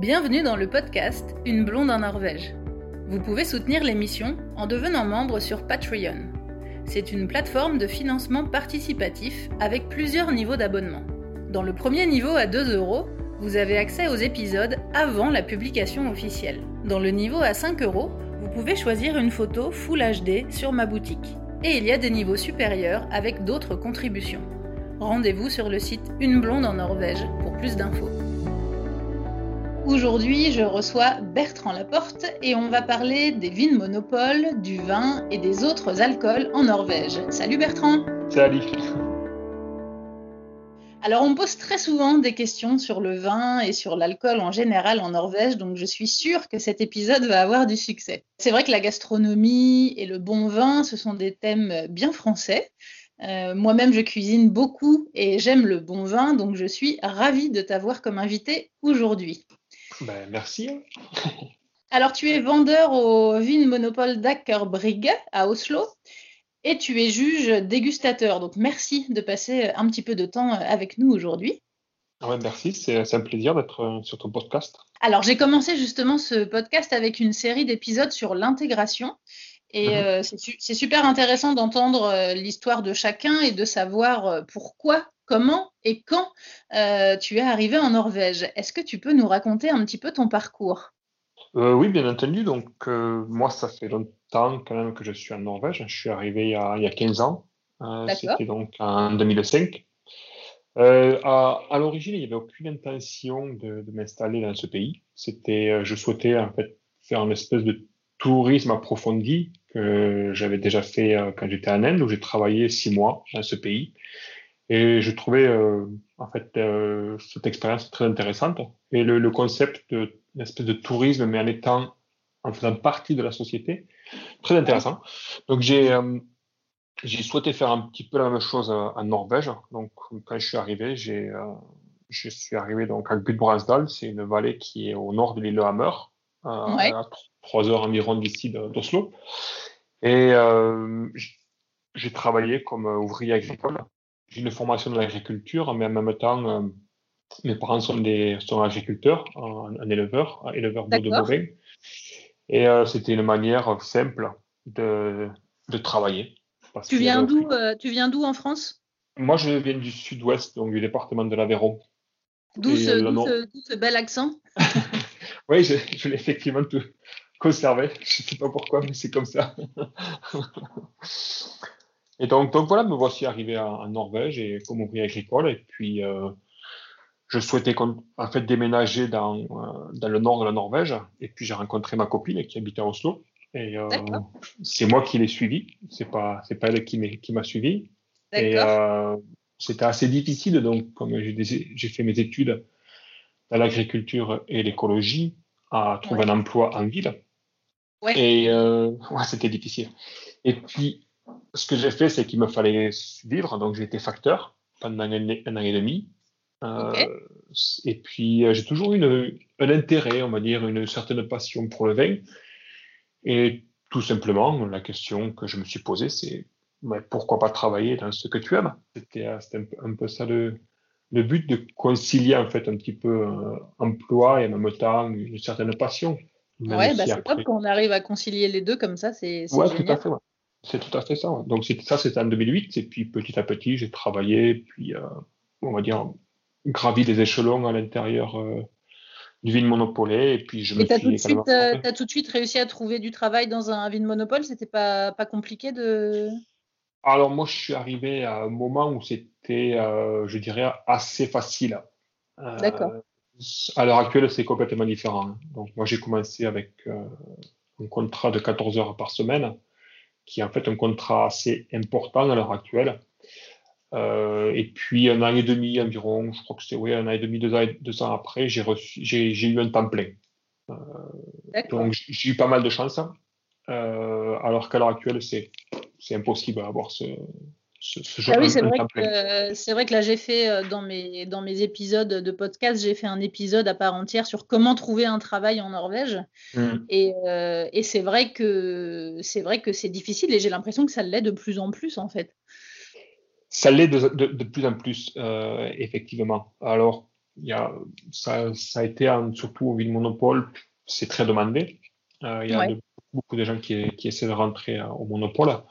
Bienvenue dans le podcast Une blonde en Norvège. Vous pouvez soutenir l'émission en devenant membre sur Patreon. C'est une plateforme de financement participatif avec plusieurs niveaux d'abonnement. Dans le premier niveau à 2 euros, vous avez accès aux épisodes avant la publication officielle. Dans le niveau à 5 euros, vous pouvez choisir une photo Full HD sur ma boutique. Et il y a des niveaux supérieurs avec d'autres contributions. Rendez-vous sur le site Une blonde en Norvège pour plus d'infos. Aujourd'hui, je reçois Bertrand Laporte et on va parler des vins monopole, du vin et des autres alcools en Norvège. Salut Bertrand Salut alors, on pose très souvent des questions sur le vin et sur l'alcool en général en Norvège, donc je suis sûre que cet épisode va avoir du succès. C'est vrai que la gastronomie et le bon vin, ce sont des thèmes bien français. Euh, moi-même, je cuisine beaucoup et j'aime le bon vin, donc je suis ravie de t'avoir comme invité aujourd'hui. Ben, merci. Alors, tu es vendeur au Vin Monopole Brigge à Oslo et tu es juge dégustateur. Donc, merci de passer un petit peu de temps avec nous aujourd'hui. Ouais, merci, c'est un plaisir d'être euh, sur ton podcast. Alors, j'ai commencé justement ce podcast avec une série d'épisodes sur l'intégration. Et mhm. euh, c'est super intéressant d'entendre euh, l'histoire de chacun et de savoir pourquoi, comment et quand tu es arrivé en Norvège? Est-ce que tu peux nous raconter un petit peu ton parcours? Oui, bien entendu. Donc, moi, ça fait longtemps quand même que je suis en Norvège. Je suis arrivé il y a, il y a 15 ans. C'était donc en 2005. Euh, à, à l'origine, il n'y avait aucune intention de, de m'installer dans ce pays. C'était, euh, je souhaitais en fait faire une espèce de tourisme approfondi que j'avais déjà fait euh, quand j'étais en Inde, où j'ai travaillé six mois dans ce pays. Et je trouvais euh, en fait cette expérience très intéressante. Et le, le concept d'une espèce de tourisme, mais en étant en faisant partie de la société, très intéressant. Donc j'ai j'ai souhaité faire un petit peu la même chose euh, en Norvège. Donc, quand je suis arrivé, j'ai, euh, je suis arrivé donc à Gudbrandsdal. C'est une vallée qui est au nord de l'île Hammer, euh, à trois heures environ d'ici d'Oslo. Et euh, j'ai travaillé comme ouvrier agricole. J'ai une formation dans l'agriculture, mais en même temps, euh, mes parents sont des sont agriculteurs, un, un éleveur, un éleveur de bovins. Et c'était une manière simple de, de travailler. Tu viens d'où euh, Tu viens d'où en France? Moi, je viens du sud-ouest, donc du département de l'Aveyron. D'où ce, bel accent? Oui, je, l'ai effectivement tout conservé. Je ne sais pas pourquoi, mais c'est comme ça. et donc, donc voilà, me voici arrivé en, Norvège et comme ouvrier agricole. Et puis, euh, je souhaitais en fait déménager dans, euh, dans le nord de la Norvège. Et puis, j'ai rencontré ma copine qui habitait à Oslo. Et euh, c'est moi qui l'ai suivi, c'est pas c'est pas elle qui m'a suivi. Et euh, c'était assez difficile donc comme j'ai fait mes études dans l'agriculture et l'écologie à trouver un emploi en ville. Ouais. Et euh, ouais, c'était difficile. Et puis ce que j'ai fait c'est qu'il me fallait vivre donc j'ai été facteur pendant un, an et demi. Euh, Et puis j'ai toujours eu une, un intérêt, on va dire, une certaine passion pour le vin. Et tout simplement, la question que je me suis posée, c'est pourquoi pas travailler dans ce que tu aimes? C'était euh, un, peu ça le, le, but de concilier en fait un petit peu euh, emploi et en même temps une certaine passion. Ouais, bah c'est top quand on arrive à concilier les deux comme ça, c'est ouais, tout à fait. C'est tout à fait ça. Donc ça, c'était en 2008 et puis petit à petit, j'ai travaillé, puis euh, on va dire gravi des échelons à l'intérieur du vin monopolé. Et puis je me as tout, de suite, euh, as tout de suite réussi à trouver du travail dans un vin monopole? C'était pas, pas compliqué de. Alors moi, je suis arrivé à un moment où c'était, euh, je dirais, assez facile. Euh, D'accord. À l'heure actuelle, c'est complètement différent. Donc moi, j'ai commencé avec un contrat de 14 heures par semaine, qui est en fait un contrat assez important à l'heure actuelle. Euh, et puis un an et demi environ, je crois que c'est oui, un an et demi, deux ans, deux ans après, j'ai reçu, j'ai, j'ai eu un temps plein. Euh, donc j'ai eu pas mal de chance. Euh, alors qu'à l'heure actuelle, c'est, c'est impossible d'avoir ce, ce, ce genre ah oui, c'est vrai, que, c'est vrai que là, j'ai fait euh, dans mes, dans mes épisodes de podcast, j'ai fait un épisode à part entière sur comment trouver un travail en Norvège. Mmh. Et, euh, et c'est vrai que c'est vrai que c'est difficile et j'ai l'impression que ça l'est de plus en plus en fait. Ça l'est de, de, de, plus en plus, euh, effectivement. Alors, y a, ça, ça a été, surtout au Monopole, c'est très demandé. Euh, il y a beaucoup de gens qui, qui, essaient de rentrer au Monopole.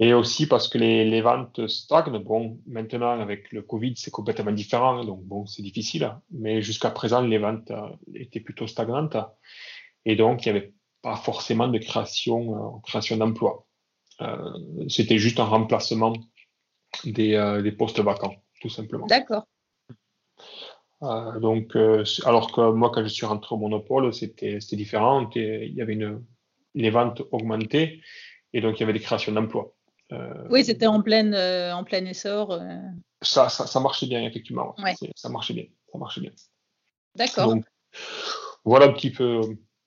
Et aussi parce que les, les, ventes stagnent. Bon, maintenant, avec le Covid, c'est complètement différent. Donc, bon, c'est difficile. Mais jusqu'à présent, les ventes étaient plutôt stagnantes. Et donc, il n'y avait pas forcément de création, création d'emplois. Euh, c'était juste un remplacement des, euh, des, postes vacants, tout simplement. D'accord. Euh, donc, alors que moi, quand je suis rentré au monopole, c'était différent. Il y avait une, les ventes augmentaient et donc il y avait des créations d'emplois. Oui, c'était en pleine, en plein essor. Ça, ça, ça, marchait bien, effectivement. Ça marchait bien. Ça marchait bien. D'accord. Voilà un petit peu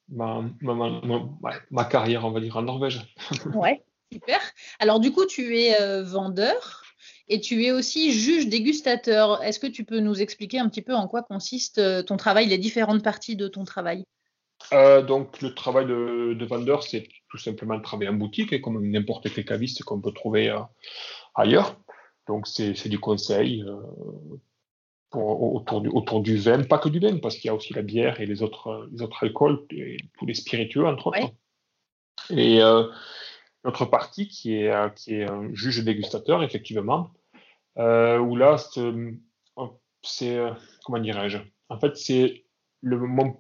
ma, ma, ma, ma, carrière, on va dire, en Norvège. ouais. Super. Alors du coup, tu es euh, vendeur et tu es aussi juge dégustateur. Est-ce que tu peux nous expliquer un petit peu en quoi consiste euh, ton travail, les différentes parties de ton travail? Euh, donc, le travail de, vendeur, c'est tout simplement le travail en boutique, comme n'importe quel caviste qu'on peut trouver ailleurs. Donc, c'est du conseil autour, du, autour du vin, pas que du vin, parce qu'il y a aussi la bière et les autres, les autres alcools, et tous les spiritueux, entre autres. Et notre partie qui est, euh, qui est un juge dégustateur, effectivement, euh, où là, c'est, euh, comment dirais-je? En fait, c'est le, mon,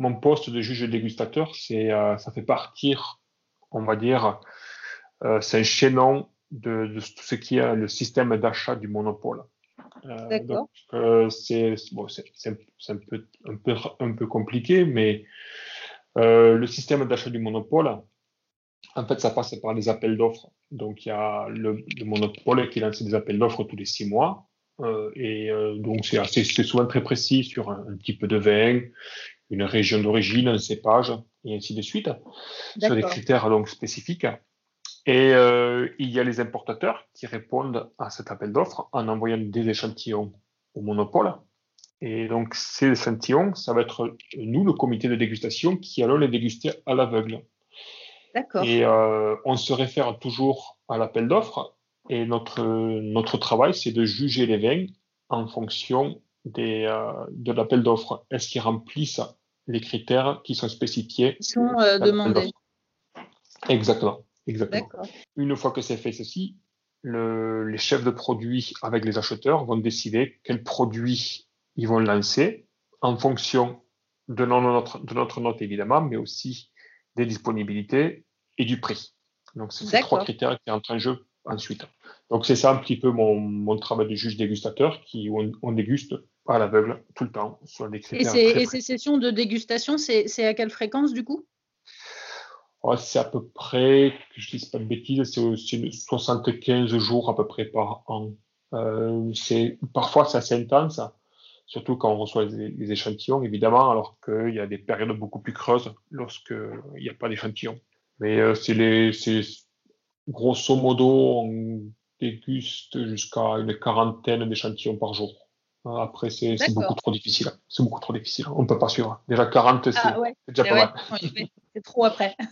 mon, poste de juge dégustateur, c'est, ça fait partir, on va dire, c'est un chaînon de, de, tout ce qui est le système d'achat du monopole. D'accord. c'est, bon, c'est, un, peu, un, peu, un peu compliqué, mais le système d'achat du monopole, en fait, ça passe par des appels d'offres. Donc, il y a le, monopole qui lance des appels d'offres tous les six mois. Euh, et euh, donc, c'est souvent très précis sur un, type de vin, une région d'origine, un cépage, et ainsi de suite, sur des critères donc spécifiques. Et euh, il y a les importateurs qui répondent à cet appel d'offres en envoyant des échantillons au monopole. Et donc, ces échantillons, ça va être nous, le comité de dégustation, qui allons les déguster à l'aveugle. Et euh, on se réfère toujours à l'appel d'offres. Et notre, notre travail, c'est de juger les vins en fonction des, euh, de l'appel d'offres. Est-ce qu'ils remplissent les critères qui sont spécifiés Qui sont euh, demandés. Exactement. Exactement. Une fois que c'est fait ceci, le, les chefs de produits avec les acheteurs vont décider quels produits ils vont lancer en fonction de notre, de notre note évidemment, mais aussi des disponibilités et du prix. Donc, c'est ces trois critères qui entrent en jeu ensuite. Donc, c'est ça un petit peu mon, mon, travail de juge dégustateur qui on, déguste à l'aveugle tout le temps sur des critères. Et, ces sessions de dégustation, c'est à quelle fréquence du coup? Oh, C'est à peu près, que je ne dise pas de bêtises, c'est 75 jours à peu près par an. Euh, parfois, c'est assez intense surtout quand on reçoit les, échantillons, évidemment, alors qu'il y a des périodes beaucoup plus creuses lorsqu'il n'y a pas d'échantillons. Mais euh, c'est les, grosso modo, on déguste jusqu'à une quarantaine d'échantillons par jour. Après, c'est beaucoup trop difficile. C'est beaucoup trop difficile. On ne peut pas suivre. Déjà 40, ah c'est déjà pas mal. C'est trop après.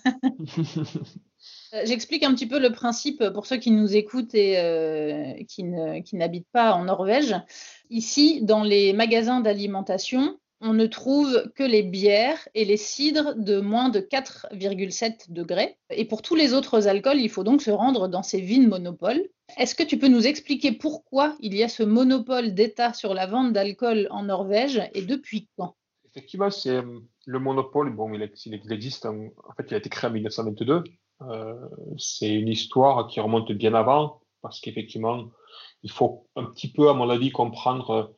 Euh, j'explique un petit peu le principe pour ceux qui nous écoutent et euh, qui n'habitent pas en Norvège. Ici, dans les magasins d'alimentation, on ne trouve que les bières et les cidres de moins de 4,7 degrés. Et pour tous les autres alcools, il faut donc se rendre dans ces vignes monopoles. Est-ce que tu peux nous expliquer pourquoi il y a ce monopole d'État sur la vente d'alcool en Norvège et depuis quand? Effectivement, c'est euh, le monopole. Bon, il, existe. En, fait, il a été créé en 1922. Euh, c'est une histoire qui remonte bien avant, parce qu'effectivement, il faut un petit peu, à mon avis, comprendre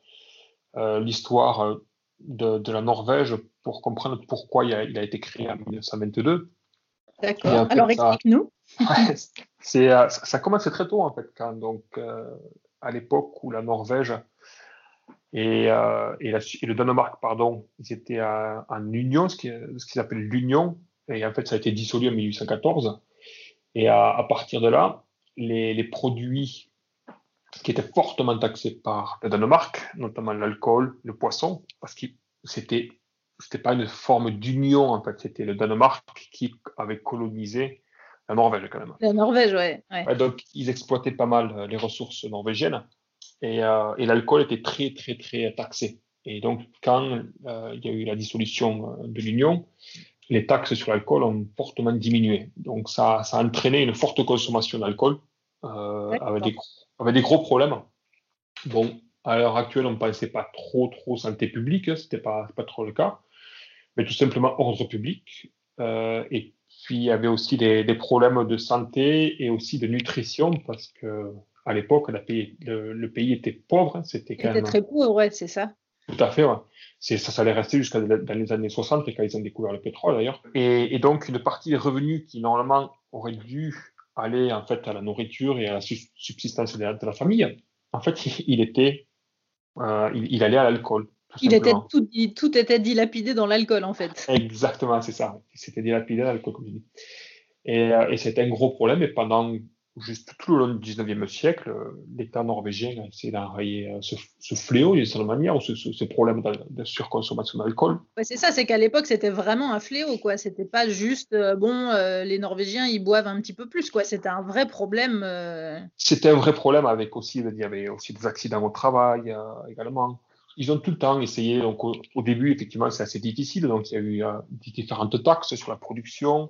euh, l'histoire de, la Norvège pour comprendre pourquoi il a, il a été créé en 1922. D'accord. Alors explique-nous. c'est, euh, ça, commence très tôt en fait, quand donc euh, à l'époque où la Norvège et, euh, et, le Danemark, pardon, ils étaient en union, ce qui, ce qu'ils appellent l'union, et en fait ça a été dissolu en 1814. Et à, partir de là, les, les, produits qui étaient fortement taxés par le Danemark, notamment l'alcool, le poisson, parce que c'était c'était pas une forme d'union en fait, c'était le Danemark qui avait colonisé la Norvège quand même. La Norvège, ouais. donc ils exploitaient pas mal euh, les ressources norvégiennes et, euh, et l'alcool était très très très taxé. Et donc, quand il y a eu la dissolution de l'Union, les taxes sur l'alcool ont fortement diminué. Donc, ça, ça a entraîné une forte consommation d'alcool avec, des, avec des gros problèmes. Bon, à l'heure actuelle, on ne pensait pas trop, trop santé publique, ce n'était pas, pas trop le cas, mais tout simplement ordre public. Euh, et puis, il y avait aussi des, problèmes de santé et aussi de nutrition, parce que à l'époque, le, le, pays était pauvre. Hein, c'était quand même... très pauvre, ouais, c'est ça. Tout à fait, ouais. Ça, ça allait rester jusqu'à dans les années 60, quand ils ont découvert le pétrole d'ailleurs. Et, et, donc, une partie des revenus qui normalement auraient dû aller en fait à la nourriture et à la subsistance de la famille, en fait, il était euh, il, allait à l'alcool. Il était tout, tout, était dilapidé dans l'alcool, en fait. Exactement, c'est ça. C'était dilapidé dans l'alcool, comme je dis. Et, euh, et c'était un gros problème. Et pendant juste tout le long du 19e siècle, l'État norvégien a essayé d'enrayer euh, ce, fléau d'une certaine manière, ou ce, ce, problème de, surconsommation d'alcool. c'est ça, c'est qu'à l'époque, c'était vraiment un fléau. quoi. C'était pas juste, euh, bon, euh, les Norvégiens, ils boivent un petit peu plus. quoi. C'était un vrai problème. C'était un vrai problème avec aussi, il y avait aussi des accidents au travail également. Ils ont tout le temps essayé, donc au, au début, effectivement, c'est assez difficile. Donc, il y a eu différentes taxes sur la production,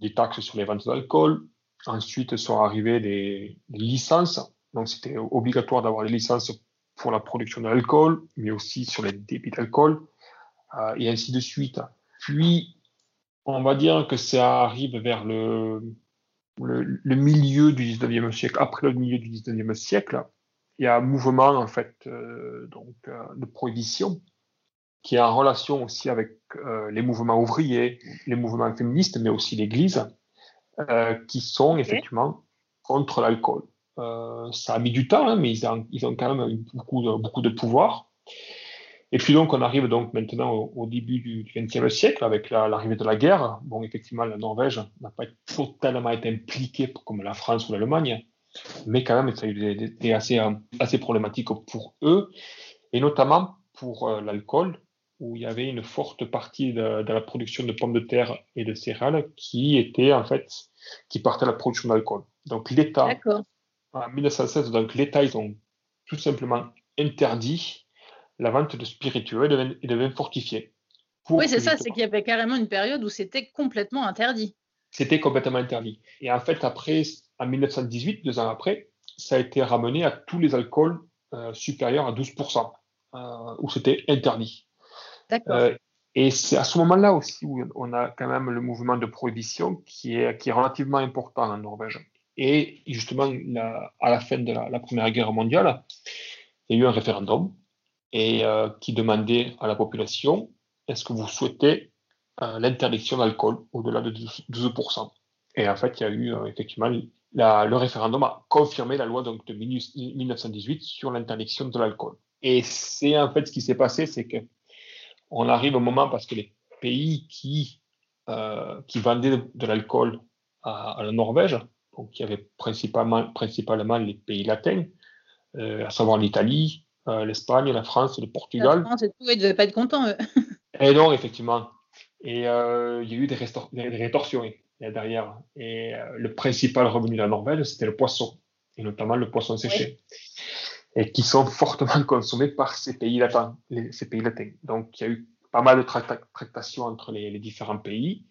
des taxes sur les ventes d'alcool, Ensuite sont arrivées des, licences. Donc, c'était obligatoire d'avoir les licences pour la production d'alcool, mais aussi sur les débits d'alcool, euh, et ainsi de suite. Puis, on va dire que ça arrive vers le, le, milieu du 19e siècle. Après le milieu du 19e siècle, il y a un mouvement, en fait, euh, donc, euh, de prohibition qui est en relation aussi avec les mouvements ouvriers, les mouvements féministes, mais aussi l'Église. Euh, qui sont effectivement contre l'alcool. Euh, ça a mis du temps, hein, mais ils ont, ils ont, quand même beaucoup de, beaucoup de pouvoir. Et puis donc, on arrive donc maintenant au, début du XXe siècle avec l'arrivée de la guerre. Bon, effectivement, la Norvège n'a pas totalement été impliquée comme la France ou l'Allemagne, mais quand même, ça a été assez, assez problématique pour eux, et notamment pour euh, l'alcool, où il y avait une forte partie de, la production de pommes de terre et de céréales qui était en fait qui partait à la production d'alcool. Donc l'État, en 1916, donc l'État ils ont tout simplement interdit la vente de spiritueux et de, vins fortifiés. Oui, c'est ça, c'est qu'il y avait carrément une période où c'était complètement interdit. C'était complètement interdit. Et en fait, après, en 1918, deux ans après, ça a été ramené à tous les alcools euh, supérieurs à 12%, euh, où c'était interdit. Euh, et c'est à ce moment-là aussi où on a quand même le mouvement de prohibition qui est, qui est relativement important en Norvège. Et justement, à la fin de la, Première Guerre mondiale, il y a eu un référendum et, euh, qui demandait à la population est-ce que vous souhaitez euh, l'interdiction d'alcool au-delà de 12%, Et en fait, il y a eu effectivement le référendum a confirmé la loi donc, de 1918 sur l'interdiction de l'alcool. Et c'est en fait ce qui s'est passé, c'est que on arrive au moment parce que les pays qui, euh, qui vendaient de, l'alcool à, la Norvège, donc il y avait principalement, principalement les pays latins, euh, à savoir l'Italie, euh, l'Espagne, la France, le Portugal. La France et tout, ils ne devaient pas être contents, eux. et non, effectivement. Et il y a eu des, rétorsions derrière. Et le principal revenu de la Norvège, c'était le poisson, et notamment le poisson séché et qui sont fortement consommés par ces pays latins. ces pays latins. Donc, il y a eu pas mal de tractations entre les, différents pays.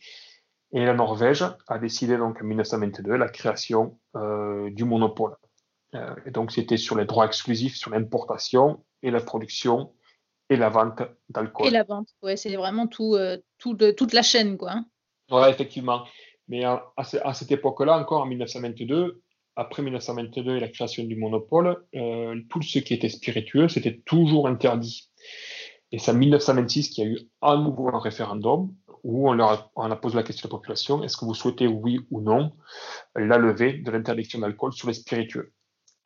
Et la Norvège a décidé donc en 1922 la création euh, du monopole. Euh, et donc, c'était sur les droits exclusifs sur l'importation et la production et la vente d'alcool. Et la vente, ouais, c'est vraiment tout, euh, tout de, toute la chaîne, quoi. Hein. Oui, effectivement. Mais à, à cette époque-là, encore en 1922, après 1922 et la création du monopole, euh, tout ce qui était spiritueux, c'était toujours interdit. Et c'est en 1926 qu'il y a eu à nouveau un référendum où on, leur a, on a posé la question à la population, est-ce que vous souhaitez, oui ou non, la levée de l'interdiction d'alcool sur les spiritueux?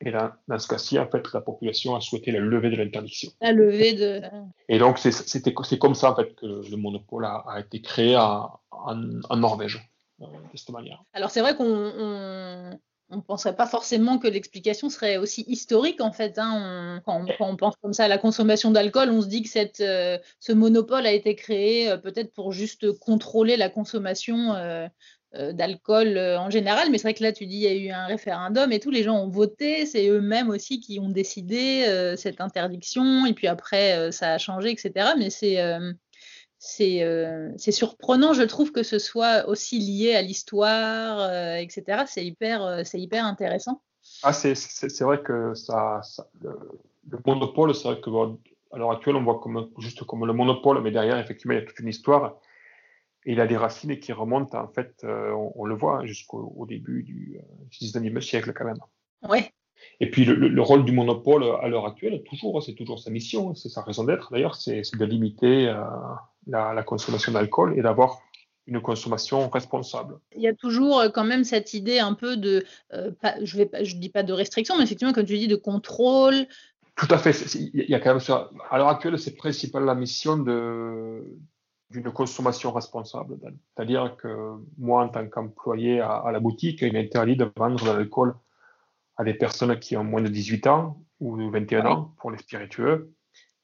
Et là, dans ce cas-ci, en fait, la population a souhaité la levée de l'interdiction. La levée de... Et donc, c'est comme ça, en fait, que le monopole a, été créé en, en, Norvège, euh, de cette manière. Alors, c'est vrai qu'on on ne penserait pas forcément que l'explication serait aussi historique en fait. Hein. quand, on, pense comme ça à la consommation d'alcool, on se dit que cette, euh, ce monopole a été créé euh, peut-être pour juste contrôler la consommation euh, d'alcool en général, mais c'est vrai que là, tu dis il y a eu un référendum et tous les gens ont voté, c'est eux-mêmes aussi qui ont décidé cette interdiction, et puis après, ça a changé, etc. Mais c'est c'est surprenant, je trouve, que ce soit aussi lié à l'histoire, etc. C'est hyper, c'est hyper intéressant. Ah, c'est vrai que ça, le, monopole, c'est vrai que à l'heure actuelle, on voit comme, juste comme le monopole, mais derrière, effectivement, il y a toute une histoire. Et il a des racines qui remontent, en fait, euh, on, le voit jusqu'au début du, 19e euh, siècle, quand même. Ouais. Et puis, le, rôle du monopole à l'heure actuelle, toujours, c'est toujours sa mission, c'est sa raison d'être, d'ailleurs, c'est de limiter euh, la, la, consommation d'alcool et d'avoir une consommation responsable. Il y a toujours quand même cette idée un peu de, je ne je dis pas de restriction, mais effectivement, comme tu dis, de contrôle, tout à fait. Il y a quand même ça. À l'heure actuelle, c'est principalement la mission d'une consommation responsable. C'est-à-dire que moi, en tant qu'employé à, la boutique, il est interdit de vendre de l'alcool à des personnes qui ont moins de 18 ans ou 21 ans pour les spiritueux.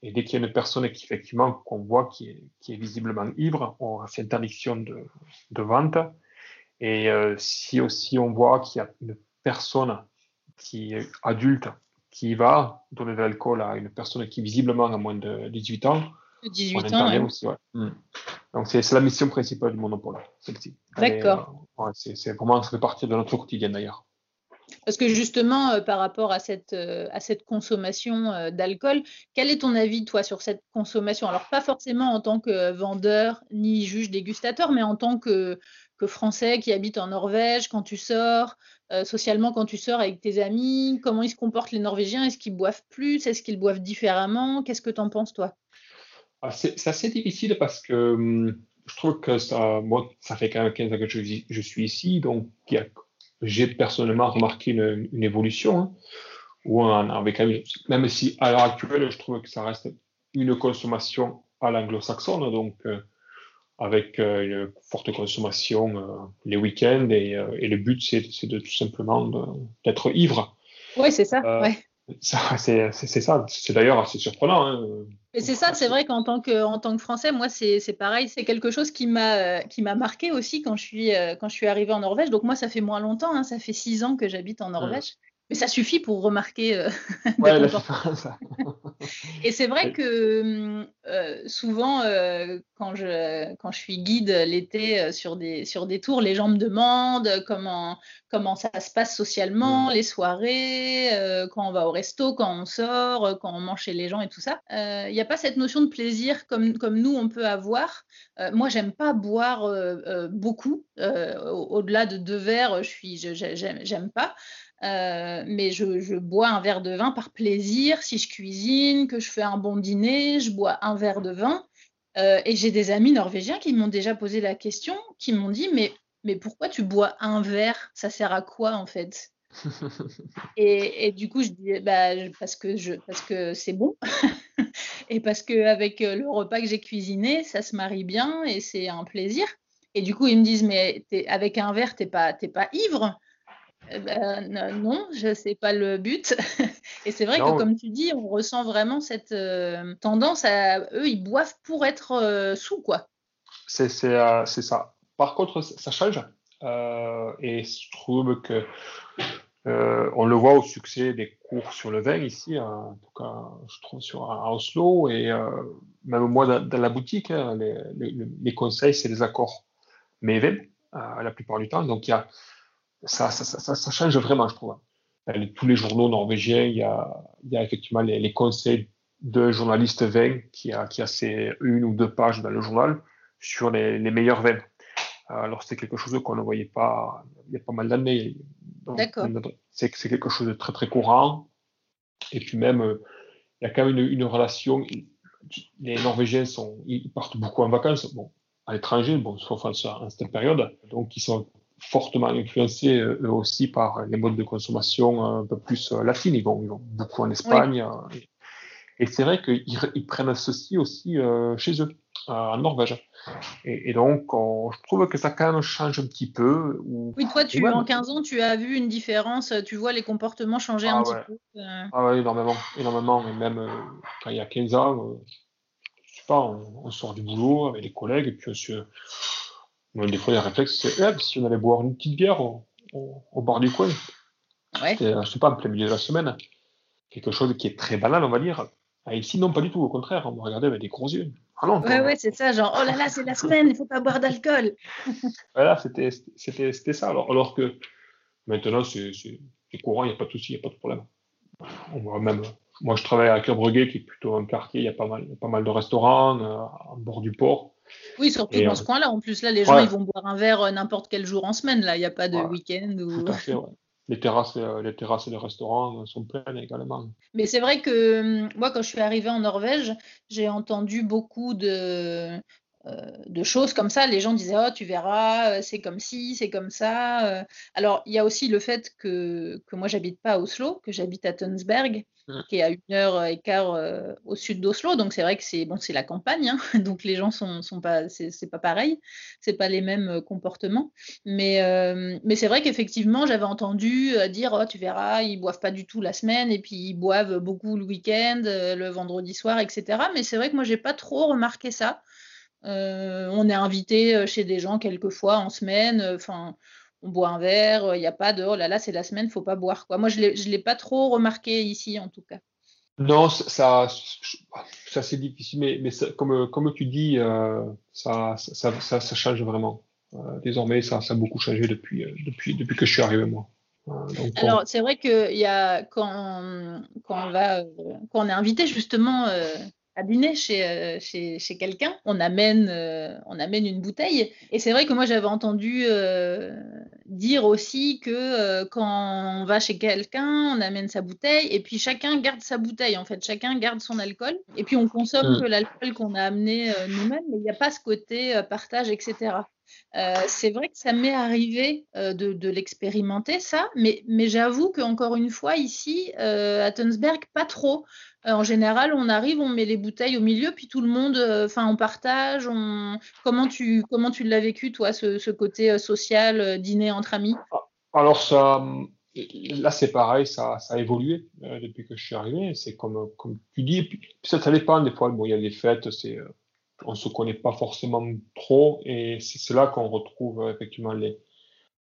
Et dès qu'il y a une personne qui, effectivement, qu'on voit qui est, qui est, visiblement ivre, on fait interdiction de, de vente. Et euh, si aussi on voit qu'il y a une personne qui est adulte qui va donner de l'alcool à une personne qui visiblement a moins de 18 ans, 18 ans, aussi. Hmm. Donc c'est la mission principale du monopole, celle-ci. D'accord. Euh, c'est vraiment ça fait partie de notre quotidien d'ailleurs. Parce que justement, euh, par rapport à cette, euh, consommation d'alcool, quel est ton avis, toi, sur cette consommation? Alors, pas forcément en tant que vendeur ni juge dégustateur, mais en tant que, Français qui habite en Norvège, quand tu sors, euh, socialement quand tu sors avec tes amis Comment ils se comportent les Norvégiens? Est-ce qu'ils boivent plus? Est-ce qu'ils boivent différemment? Qu'est-ce que tu en penses toi? Ah, C'est assez difficile parce que hum, je trouve que ça, moi, ça fait quand même 15 ans que je, suis ici, donc j'ai personnellement remarqué une, évolution. Hein, où on avait quand même, même si à l'heure actuelle, je trouve que ça reste une consommation à l'anglo-saxonne, donc euh, avec euh, une forte consommation euh, les week-ends et, et le but c'est de tout simplement d'être ivre. Oui, c'est ça. Ouais. C'est ça, c'est d'ailleurs assez surprenant. Hein. c'est ça, c'est vrai qu'en tant que en tant que Français, moi c'est pareil, c'est quelque chose qui m'a qui m'a marqué aussi quand je suis quand je suis arrivée en Norvège. Donc moi ça fait moins longtemps, hein, ça fait six ans que j'habite en Norvège. Mais ça suffit pour remarquer euh, ouais, Et c'est vrai que euh, souvent, euh, quand, je, quand je suis guide l'été sur, des, sur des tours, les gens me demandent comment, comment ça se passe socialement, mm. les soirées, quand on va au resto, quand on sort, quand on mange chez les gens et tout ça. Il n'y a pas cette notion de plaisir comme, comme nous, on peut avoir. moi, j'aime pas boire beaucoup. Au-delà de deux verres, je suis, j'aime pas. Euh, mais je, bois un verre de vin par plaisir. Si je cuisine, que je fais un bon dîner, je bois un verre de vin. Euh, et j'ai des amis norvégiens qui m'ont déjà posé la question, qui m'ont dit mais, mais pourquoi tu bois un verre? Ça sert à quoi en fait? Et, du coup, je dis bah, parce que je, parce que c'est bon et parce que avec le repas que j'ai cuisiné, ça se marie bien et c'est un plaisir. Et du coup, ils me disent mais avec un verre, t'es pas, pas ivre eh ben, non, je sais pas le but. Et c'est vrai que, comme tu dis, on ressent vraiment cette euh, tendance à eux, ils boivent pour être euh, sous, quoi. C'est euh, ça. Par contre, ça change. et je trouve que on le voit au succès des cours sur le vin ici, en tout cas, je trouve sur à Oslo et même moi dans, la boutique, hein, les, conseils, c'est des accords mais la plupart du temps. Donc il y a ça, ça, ça, ça, change vraiment, je trouve. tous les journaux norvégiens, il y a, il y a effectivement les, les, conseils de journalistes vins qui a, qui a ces une ou deux pages dans le journal sur les, les meilleurs vins. Alors, c'est quelque chose qu'on ne voyait pas il y a pas mal d'années. D'accord. C'est quelque chose de très, très courant. Et puis même, il y a quand même une, une relation. Les Norvégiens sont, ils partent beaucoup en vacances, bon, à l'étranger, bon, sauf en, en cette période. Donc, ils sont fortement influencés eux aussi par les modes de consommation un peu plus euh, latines. Ils vont, beaucoup en Espagne. Euh, et, c'est vrai qu'ils ils prennent ceci aussi euh, chez eux, en Norvège. Et, donc, je trouve que ça quand même change un petit peu. Oui, toi, tu, en 15 ans, tu as vu une différence, tu vois les comportements changer un ah petit peu. Ah oui, énormément, énormément. Et même quand il y a 15 ans, je sais pas, on, sort du boulot avec les collègues et puis on se, des fois, les réflexes, c'est eh, si on allait boire une petite bière au, au, bord du coin. Ouais. Je sais pas, en plein milieu de la semaine. Quelque chose qui est très banal, on va dire. Ah, ici, non, pas du tout. Au contraire, on me regardait avec des gros yeux. Ah non, ouais, ouais, c'est ça. Genre, oh là là, c'est la semaine, il faut pas boire d'alcool. voilà, c'était ça. Alors, alors que maintenant, c'est courant, il n'y a pas de souci, il n'y a pas de problème. On voit même, moi, je travaille à Cœur-Breguet, qui est plutôt un quartier, il y a pas mal, pas mal de restaurants euh, bord du port. Oui, surtout dans ce coin-là. En plus, là, les gens, ils vont boire un verre euh, n'importe quel jour en semaine. Là, il n'y a pas de week-end. Ou... Tout à fait, les terrasses, euh, les terrasses et les restaurants sont pleines également. Mais c'est vrai que hum, moi, quand je suis arrivée en Norvège, j'ai entendu beaucoup de, euh, de choses comme ça. Les gens disaient Oh, tu verras, euh, c'est comme ci, c'est comme ça. Euh. Alors, il y a aussi le fait que, que moi, j'habite pas à Oslo, que j'habite à Tønsberg. Qui est à une heure et quart au sud d'Oslo. Donc, c'est vrai que c'est bon, c'est la campagne. Hein. donc, les gens sont, sont pas, c'est pas pareil. C'est pas les mêmes comportements. Mais, mais c'est vrai qu'effectivement, j'avais entendu dire Oh, tu verras, ils boivent pas du tout la semaine et puis ils boivent beaucoup le week-end, le vendredi soir, etc. Mais c'est vrai que moi, j'ai pas trop remarqué ça. Euh, on est invité euh, chez des gens quelquefois en semaine. Euh, enfin, on boit un verre. Il n'y a pas de oh là là, c'est la semaine, faut pas boire quoi. Moi, je ne l'ai pas trop remarqué ici en tout cas. Non, ça, ça c'est difficile, mais, mais comme, comme tu dis, ça, ça, ça, change vraiment. désormais, ça, ça a beaucoup changé depuis, depuis, depuis que je suis arrivé moi. Alors, c'est vrai que y a, quand, quand, on va, quand on est invité justement à dîner chez, euh, chez, chez quelqu'un, on amène, euh, on amène une bouteille. Et c'est vrai que moi, j'avais entendu euh, dire aussi que quand on va chez quelqu'un, on amène sa bouteille et puis chacun garde sa bouteille. En fait, chacun garde son alcool. Et puis on consomme mm. que l'alcool qu'on a amené nous-mêmes, mais il n'y a pas ce côté partage, etc. c'est vrai que ça m'est arrivé de, de l'expérimenter, ça, mais, mais j'avoue qu'encore une fois, ici, à Tunsberg, pas trop. Euh, en général, on arrive, on met les bouteilles au milieu, puis tout le monde, euh, enfin, on partage. On... Comment tu comment tu l'as vécu toi, ce, côté euh, social, dîner entre amis? Alors ça, là c'est pareil, ça, ça a évolué depuis que je suis arrivé. C'est comme comme tu dis, puis, ça, ça dépend des fois. Bon, il y a des fêtes, c'est on se connaît pas forcément trop, et c'est là qu'on retrouve effectivement les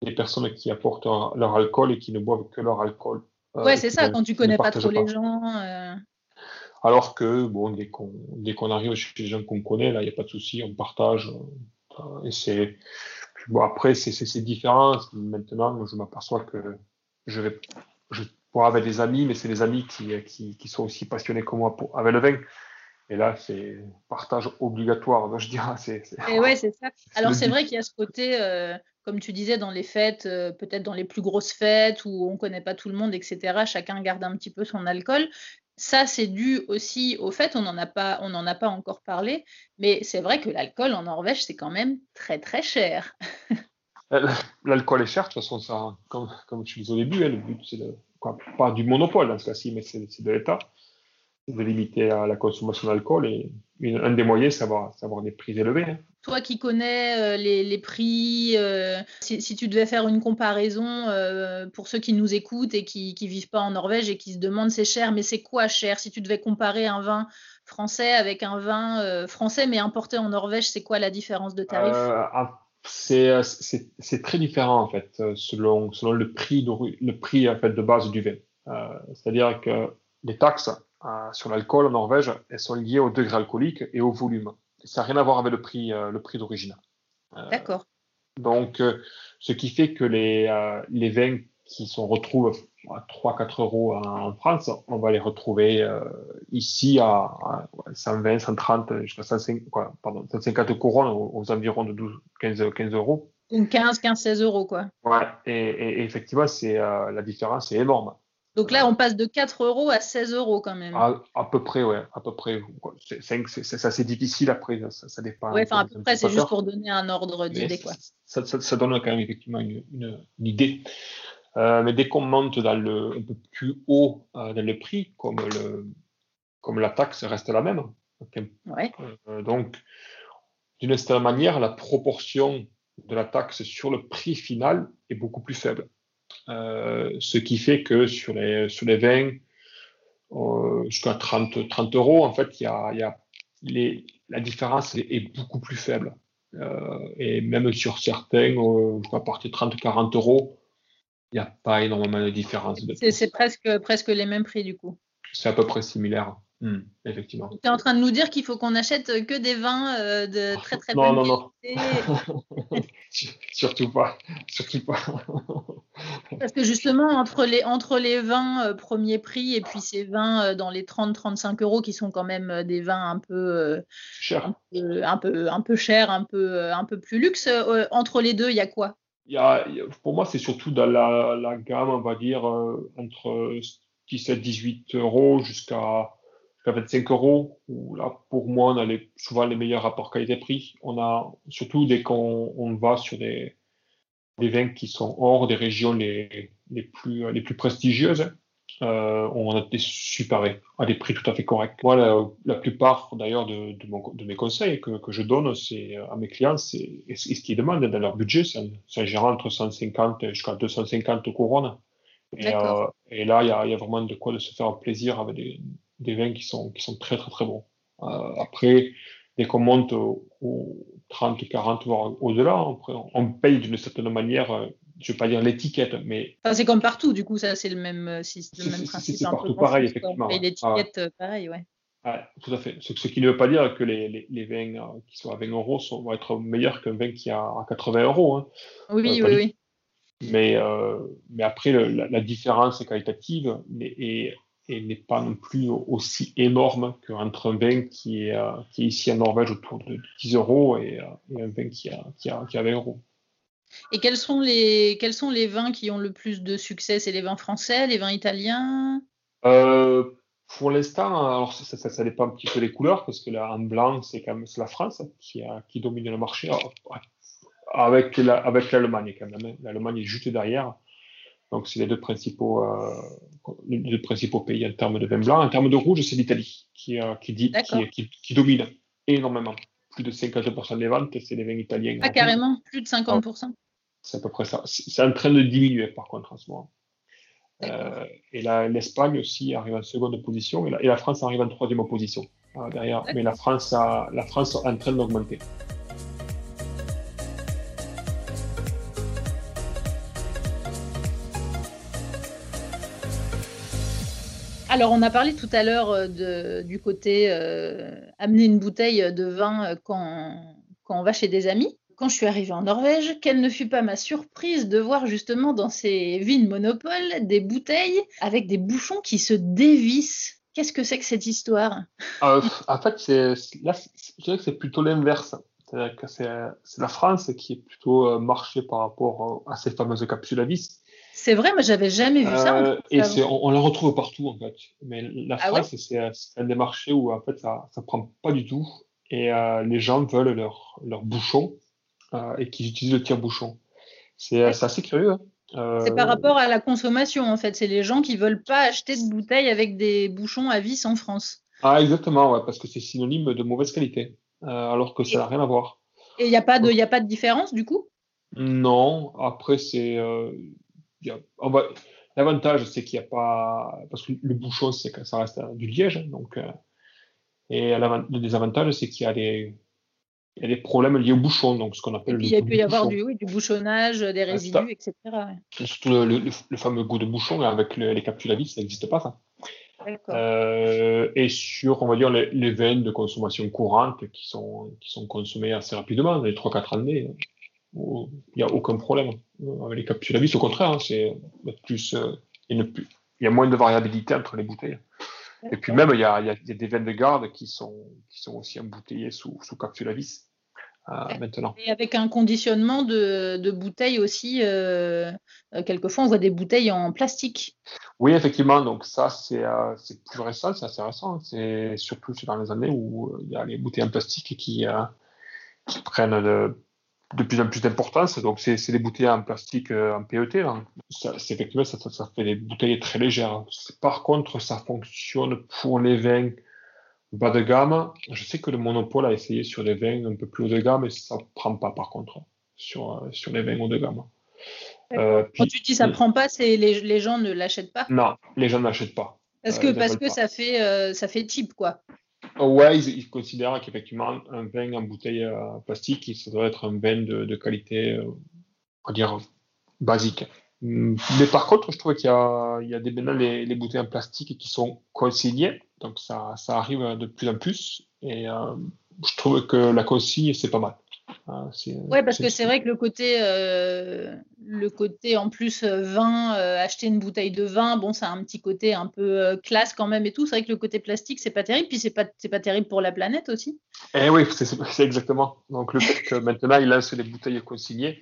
les personnes qui apportent leur, alcool et qui ne boivent que leur alcool. Ouais, c'est ça, quand tu connais pas trop les gens. Alors que, bon, dès qu'on, dès qu'on arrive chez les gens qu'on connaît, là, il n'y a pas de souci, on partage. Euh, et c'est, bon, après, c'est, c'est, différent. Maintenant, je m'aperçois que je vais, je boire avec des amis, mais c'est des amis qui, qui, qui, sont aussi passionnés que moi pour, avec le vin. Et là, c'est partage obligatoire. Donc, je dirais, c'est. Et ouais, c'est ça. Alors, c'est vrai qu'il y a ce côté, euh, comme tu disais, dans les fêtes, euh, peut-être dans les plus grosses fêtes où on ne connaît pas tout le monde, etc. Chacun garde un petit peu son alcool ça, c'est dû aussi au fait, on n'en a pas, on n'en a pas encore parlé, mais c'est vrai que l'alcool en Norvège, c'est quand même très très cher. Euh, l'alcool est cher, de toute façon, comme, tu disais au début, hein, le but, c'est pas du monopole dans ce cas-ci, mais c'est de l'État, de limiter la consommation d'alcool et un des moyens, c'est d'avoir des prix élevés. Hein. Toi qui connais euh, les, prix, euh, si, tu devais faire une comparaison euh, pour ceux qui nous écoutent et qui ne vivent pas en Norvège et qui se demandent c'est cher, mais c'est quoi cher? Si tu devais comparer un vin français avec un vin français mais importé en Norvège, c'est quoi la différence de tarif? Ah, c'est, très différent en fait, selon, le prix, de base du vin. c'est-à-dire que les taxes sur l'alcool en Norvège, elles sont liées au degré alcoolique et au volume. Ça n'a rien à voir avec le prix, euh, le prix d'origine. Euh, D'accord. Donc, euh, ce qui fait que les, les vins qui se retrouvent à 3-4 euros en France, on va les retrouver ici à, 120, 130, jusqu'à 150, quoi, pardon, 150 couronnes aux, environs de 12, 15, 15 euros. Donc 15, 15, 16 euros, quoi. Ouais, et, et effectivement, c'est, la différence est énorme. Donc là, on passe de 4 euros à 16 euros quand même. À, peu près, ouais, à peu près. C'est assez difficile après, ça, dépend. Oui, enfin à peu près, c'est juste pour donner un ordre d'idée. Ça, ça, donne quand même effectivement une, une, idée. Euh, mais dès qu'on monte dans le, un peu plus haut euh, dans le prix, comme, le, comme la taxe reste la même, ouais. Euh, donc d'une certaine manière, la proportion de la taxe sur le prix final est beaucoup plus faible. Euh, ce qui fait que sur les, sur les vins, euh, jusqu'à 30, 30 euros, en fait, il y a, y a les, la différence est, beaucoup plus faible. et même sur certains, à partir de 30-40 euros, il n'y a pas énormément de différence. C'est presque, presque les mêmes prix du coup. C'est à peu près similaire. Hmm, effectivement. Tu es en train de nous dire qu'il faut qu'on achète que des vins euh, de très très bonne non, qualité. Non, non, surtout pas, surtout pas. Parce que justement entre les entre les vins euh, premier prix et puis ces vins euh, dans les 30-35 euros qui sont quand même des vins un peu cher, un peu, un peu cher, un peu un peu plus luxe. entre les deux, il y a quoi? Il y a, Pour moi, c'est surtout dans la, la, gamme, on va dire entre 17-18 euros jusqu'à 25 euros, où là, pour moi, on a les, souvent les meilleurs rapports qualité-prix. On a, surtout dès qu'on on va sur des, des vins qui sont hors des régions les, les, plus, les plus prestigieuses, euh, on a des super vins à des prix tout à fait corrects. Moi, la, plupart d'ailleurs de, de, de, mes conseils que, que je donne c'est à mes clients, c'est ce qu'ils demandent dans leur budget, c'est un gérant entre 150 jusqu'à 250 couronnes. Et, euh, et là, il y a, y a, vraiment de quoi de se faire plaisir avec des, des vins qui sont, qui sont très très très bons. Euh, après, dès qu'on monte aux 30, 40, voire au-delà, on, paye d'une certaine manière, euh, je ne vais pas dire l'étiquette, mais. c'est comme partout, du coup, ça c'est le même, euh, le même principe. C'est partout pareil, effectivement. Et l'étiquette, ah. pareil, ouais. tout à fait. Ce, qui ne veut pas dire que les, les, les vins qui sont à 20 euros sont, vont être meilleurs qu'un vin qui est à 80 euros. Hein. Oui, oui, oui. Mais, mais après, la, la, différence est qualitative et, et n'est pas non plus aussi énorme qu'entre un vin qui est, euh, qui est ici en Norvège autour de 10 euros et, euh, un vin qui a, qui, a, qui a 20 euros. Et quels sont, les, quels sont les vins qui ont le plus de succès? C'est les vins français, les vins italiens? Euh, Pour l'instant, alors ça, ça, ça, dépend un petit peu des couleurs, parce que là, en blanc, c'est quand même la France qui, a, qui domine le marché, avec l'Allemagne quand même. Hein. L'Allemagne est juste derrière. Donc, c'est les deux principaux, euh, les deux principaux pays en termes de vin blanc. En termes de rouge, c'est l'Italie qui, euh, qui, dit, qui, qui, domine énormément. Plus de 50% des ventes, c'est les vins italiens. Ah, carrément, plus de 50%. c'est à peu près ça. C'est en train de diminuer, par contre, en ce moment. Euh, et l'Espagne aussi arrive en seconde position et la, et la, France arrive en troisième position derrière. Mais la France, a, la France est en train d'augmenter. Alors, on a parlé tout à l'heure euh, du côté euh, amener une bouteille de vin euh, quand, on va chez des amis. Quand je suis arrivée en Norvège, quelle ne fut pas ma surprise de voir justement dans ces vignes monopole des bouteilles avec des bouchons qui se dévissent. Qu'est-ce que c'est que cette histoire? En fait, là, je dirais que c'est plutôt l'inverse. C'est-à-dire que c'est la France qui est plutôt marché par rapport à ces fameuses capsules à vis. C'est vrai, mais j'avais jamais vu ça. Euh, et on, on, la retrouve partout en fait. Mais la ah France, c'est un des marchés où en fait ça, ça prend pas du tout. Et euh, les gens veulent leur, leur bouchon euh, et qu'ils utilisent le tire-bouchon. C'est assez curieux. Hein. C'est par rapport à la consommation en fait. C'est les gens qui veulent pas acheter de bouteilles avec des bouchons à vis en France. Ah exactement, ouais, parce que c'est synonyme de mauvaise qualité, alors que ça n'a rien à voir. Et il n'y a pas de, il a pas de différence du coup? Non. Après c'est L'avantage, c'est qu'il n'y a pas. Parce que le bouchon, c'est que ça reste du liège. Donc, euh, et le désavantage, c'est qu'il y a des. Il y a des problèmes liés au bouchon, donc ce qu'on appelle. il peut y avoir du, oui, du bouchonnage, des résidus, etc. Surtout le, fameux goût de bouchon avec les capsules à vis, ça n'existe pas, ça. Euh, et sur, on va dire, les, les, veines de consommation courante qui sont, qui sont consommées assez rapidement, les 3-4 années, il n'y a aucun problème avec les capsules à vis. Au contraire, hein, c'est plus, euh, il, y a moins de variabilité entre les bouteilles. Et puis même, il y a, il y a des veines de garde qui sont, qui sont aussi embouteillées sous, sous capsule à vis. Euh, maintenant. Et avec un conditionnement de, de bouteilles aussi, euh, quelquefois on voit des bouteilles en plastique. Oui, effectivement, donc ça c'est plus récent, c'est assez récent. C'est surtout dans les années où il y a les bouteilles en plastique qui, qui prennent de, de plus en plus d'importance. Donc, c'est des bouteilles en plastique, euh, en PET. c'est effectivement, ça, ça, fait des bouteilles très légères. Par contre, ça fonctionne pour les vins bas de gamme. Je sais que le Monopole a essayé sur les vins un peu plus haut de gamme, et ça ne prend pas, par contre, sur, euh, sur les vins haut de gamme. Euh, Quand tu dis ça ne prend pas, c'est les, les, gens ne l'achètent pas? Non, les gens ne l'achètent pas. Parce que, parce que ça, fait, ça fait type, quoi. Ouais, ils, considèrent qu'effectivement, un vin en bouteille plastique, ça doit être un vin de, qualité, on va dire, basique. Mais par contre, je trouve qu'il y a, il y a des, maintenant les, les, bouteilles en plastique qui sont consignées, donc ça, ça arrive de plus en plus. Et je trouve que la consigne, c'est pas mal. Ah, oui, parce que c'est vrai que le côté, euh, le côté en plus euh, vin, euh, acheter une bouteille de vin, bon, ça a un petit côté un peu classe quand même et tout. C'est vrai que le côté plastique, c'est pas terrible, puis c'est pas, c'est pas terrible pour la planète aussi. Eh oui, c'est, exactement. Donc le fait que maintenant il lance les bouteilles consignées,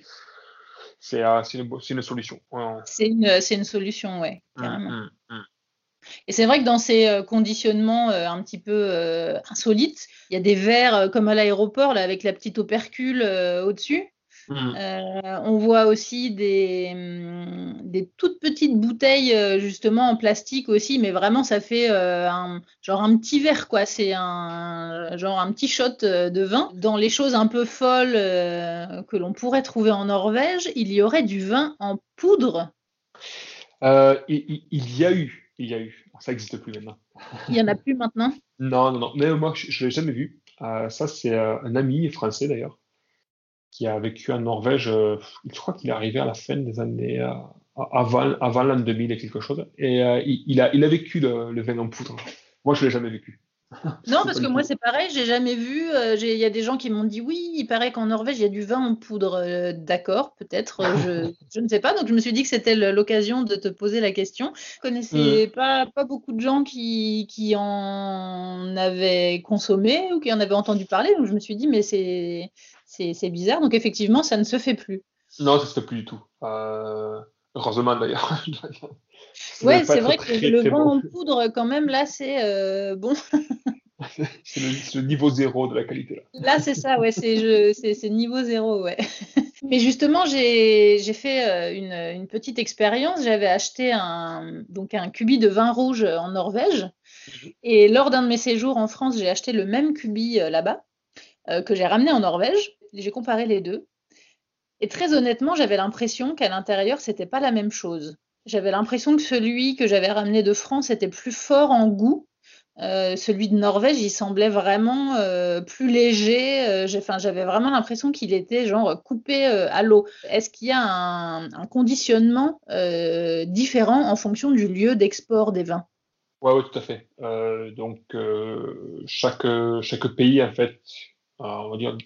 c'est, c'est, une, c'est une, solution. C'est une, c'est une solution, ouais, mmh, carrément. Mmh, mmh. Et c'est vrai que dans ces euh, conditionnements euh, un petit peu euh, insolites, il y a des verres comme à l'aéroport, là, avec la petite opercule au-dessus. Mmh. on voit aussi des, des, toutes petites bouteilles justement en plastique aussi, mais vraiment ça fait un, genre un petit verre quoi. C'est un genre un petit shot de vin. Dans les choses un peu folles que l'on pourrait trouver en Norvège, il y aurait du vin en poudre. il, il, y a eu il y a eu. Ça n'existe plus maintenant. Il n'y en a plus maintenant? Non, non, non. Mais moi, je ne l'ai jamais vu. Euh, ça, c'est euh, un ami français d'ailleurs, qui a vécu en Norvège. Euh, je crois qu'il est arrivé à la fin des années. avant avant l'an 2000 et quelque chose. Et il, a, il a vécu le, le vin en poudre. Moi, je ne l'ai jamais vécu. Non, parce que moi, c'est pareil, j'ai jamais vu. Euh, il y a des gens qui m'ont dit oui, il paraît qu'en Norvège, il y a du vin en poudre. Euh, d'accord, peut-être, euh, je, ne sais pas. Donc, je me suis dit que c'était l'occasion de te poser la question. Je connaissais mm. pas, pas beaucoup de gens qui, qui en avaient consommé ou qui en avaient entendu parler. Donc, je me suis dit, mais c'est bizarre. Donc, effectivement, ça ne se fait plus. Non, ça ne se fait plus du tout. Heureusement, d'ailleurs. Ouais, c'est vrai que le vent en poudre, quand même, là, c'est euh, bon. c'est le, niveau zéro de la qualité. Là, là c'est ça, ouais, c'est niveau zéro, ouais. Mais justement, j'ai fait euh, une, une petite expérience. J'avais acheté un, donc un cubi de vin rouge en Norvège. Mhm. Et lors d'un de mes séjours en France, j'ai acheté le même cubi euh, là-bas, que j'ai ramené en Norvège. J'ai comparé les deux. Et très honnêtement, j'avais l'impression qu'à l'intérieur, c'était pas la même chose. J'avais l'impression que celui que j'avais ramené de France était plus fort en goût. Euh, celui de Norvège, il semblait vraiment euh, plus léger. Euh, j'avais vraiment l'impression qu'il était genre coupé à l'eau. Est-ce qu'il y a un, conditionnement différent en fonction du lieu d'export des vins? Oui, ouais, tout à fait. donc, chaque, chaque pays, en fait, on va dire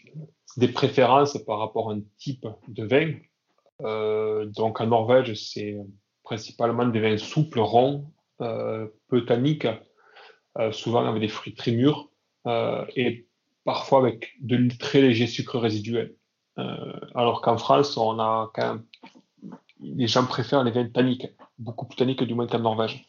des préférences par rapport à un type de vin. donc, en Norvège, c'est principalement des vins souples, ronds, euh, peu tanniques, euh, souvent avec des fruits très mûrs euh, et parfois avec de très légers sucres résiduels. alors qu'en France, on a quand même, les gens préfèrent les vins tanniques, beaucoup plus tanniques du moins qu'en Norvège.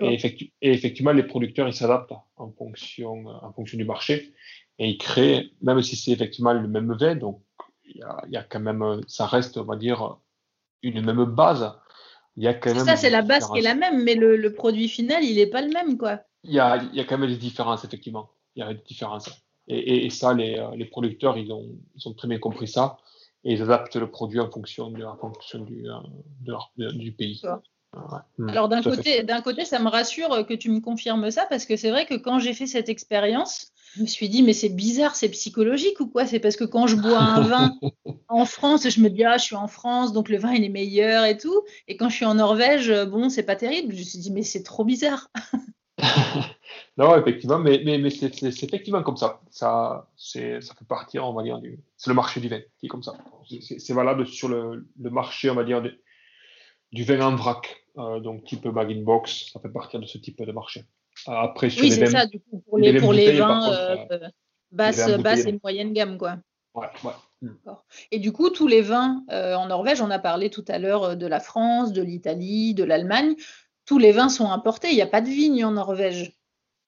Et, effectivement, les producteurs ils s'adaptent en fonction, en fonction du marché et ils créent, même si c'est effectivement le même vin, donc il y, a, y a, quand même, ça reste, on va dire, une même base, ça, c'est la base qui est la même, mais le, produit final, il n'est pas le même, quoi. Il y, a, il y a quand même des différences, effectivement. Il y a des différences. Et, et, ça, les, les, producteurs, ils ont, ils ont très bien compris ça. Et ils adaptent le produit en fonction, de, en fonction du, euh, de du pays. Hmm, Alors d'un côté, d'un côté, ça me rassure que tu me confirmes ça parce que c'est vrai que quand j'ai fait cette expérience, je me suis dit mais c'est bizarre, c'est psychologique ou quoi? C'est parce que quand je bois un vin en France, je me dis ah je suis en France donc le vin il est meilleur et tout, et quand je suis en Norvège, bon c'est pas terrible. Je me suis dit mais c'est trop bizarre. non effectivement, mais, mais, mais c'est effectivement comme ça. Ça, ça fait partie on va dire du, c'est le marché du vin qui est comme ça. C'est valable sur le, le marché on va dire du vin en vrac, euh, donc type bag box, ça fait partie de ce type de marché. Après, sur oui, c'est ça, du coup, pour les, pour les vins euh, euh, basse, basse et moyenne gamme, quoi. Ouais, ouais. Hmm. Et du coup, tous les vins en Norvège, on a parlé tout à l'heure de la France, de l'Italie, de l'Allemagne, tous les vins sont importés, il n'y a pas de vignes en Norvège.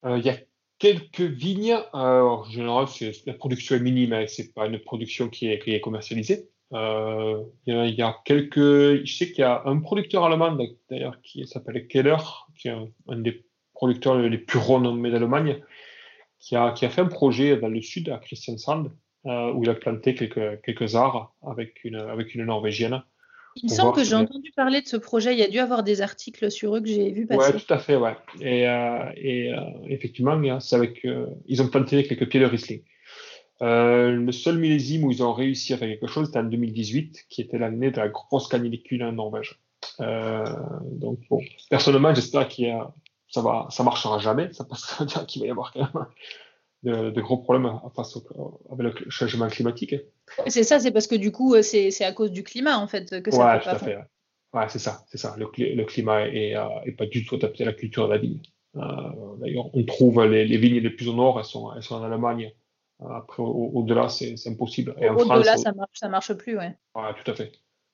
Il y a quelques vignes, en général, la production est minime, hein, c'est pas une production qui est, qui est commercialisée. Euh, il y, a quelques. Je sais qu'il y a un producteur allemand d'ailleurs qui s'appelle Keller, qui est un, des producteurs les plus renommés d'Allemagne, qui a, qui a fait un projet dans le sud à Christiansand euh, où il a planté quelques, quelques arbres avec une, avec une norvégienne Il me semble que j'ai entendu parler de ce projet. Il y a dû avoir des articles sur eux que j'ai vu passer. Oui, tout à fait, ouais. Et, et effectivement, c'est avec, ils ont planté quelques pieds de Riesling. le seul millésime où ils ont réussi à faire quelque chose, c'était en 2018, qui était l'année de la grosse canicule en Norvège. donc, bon, personnellement, j'espère qu'il y a ça va, ça marchera jamais. Ça, veut dire qu'il va y avoir quand même de, gros problèmes face au, avec le changement climatique. C'est ça, c'est parce que du coup, c'est à cause du climat en fait que ça. Ouais, tout à fait. Ouais, c'est ça, c'est ça. Le, le climat est, euh, pas du tout adapté à la culture de la vigne. Euh, d'ailleurs, on trouve les, vignes les plus au nord, elles sont, elles sont en Allemagne. Après, au-delà, c'est impossible. Au-delà, ça marche, ça marche plus, ouais. Ouais, tout à fait.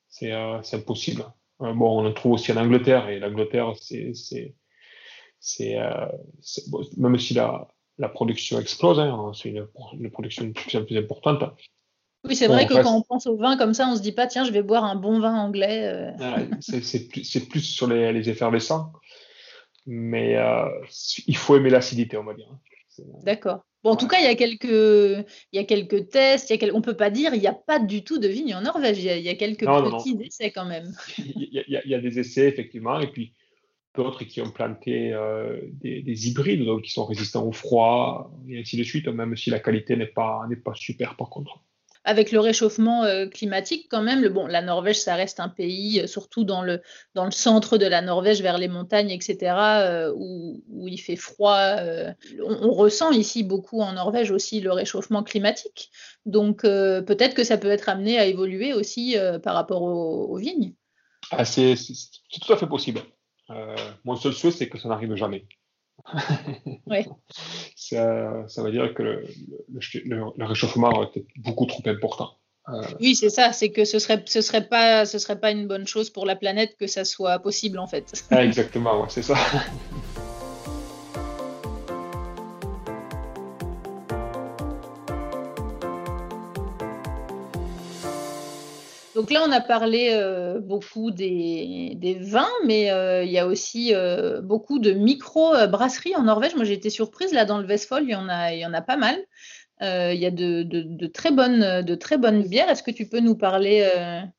C'est impossible. bon, on en trouve aussi en Angleterre, et l'Angleterre, c'est c'est euh, même si la, la production explose, hein, c'est une, une, production de plus en plus importante. Oui, c'est vrai que quand on pense au vin comme ça, on se dit pas, tiens, je vais boire un bon vin anglais. Euh. c'est plus, plus, sur les, les effervescents, mais euh, il faut aimer l'acidité, on va dire. Hein. D'accord. Bon, en tout cas, il y a quelques, il y a quelques tests. Il y a on peut pas dire il n'y a pas du tout de vigne en Norvège. Il y a, quelques petits essais quand même. il, y a, il, y a, des essais effectivement, et puis d'autres qui ont planté euh, des, hybrides, donc qui sont résistants au froid, et ainsi de suite, même si la qualité n'est pas, n'est pas super par contre. Avec le réchauffement euh, climatique, quand même, le, bon, la Norvège, ça reste un pays, euh, surtout dans le, dans le centre de la Norvège, vers les montagnes, etc., où, où, il fait froid. On, ressent ici beaucoup en Norvège aussi le réchauffement climatique. Donc peut-être que ça peut être amené à évoluer aussi par rapport aux, vignes. Ah, c'est tout à fait possible. Euh, mon seul souhait, c'est que ça n'arrive jamais. ça, ça, veut dire que le, le, réchauffement est beaucoup trop important. Euh, oui, c'est ça, c'est que ce serait, ce serait pas, ce serait pas une bonne chose pour la planète que ça soit possible en fait. Ah, exactement, ouais, c'est ça. Donc là, on a parlé euh, beaucoup des, vins, mais euh, il y a aussi euh, beaucoup de micro-brasseries en Norvège. Moi, j'ai été surprise, là, dans le Vestfold, il y en a, il y en a pas mal. il y a de, très bonnes, de très bonnes bières. Est-ce que tu peux nous parler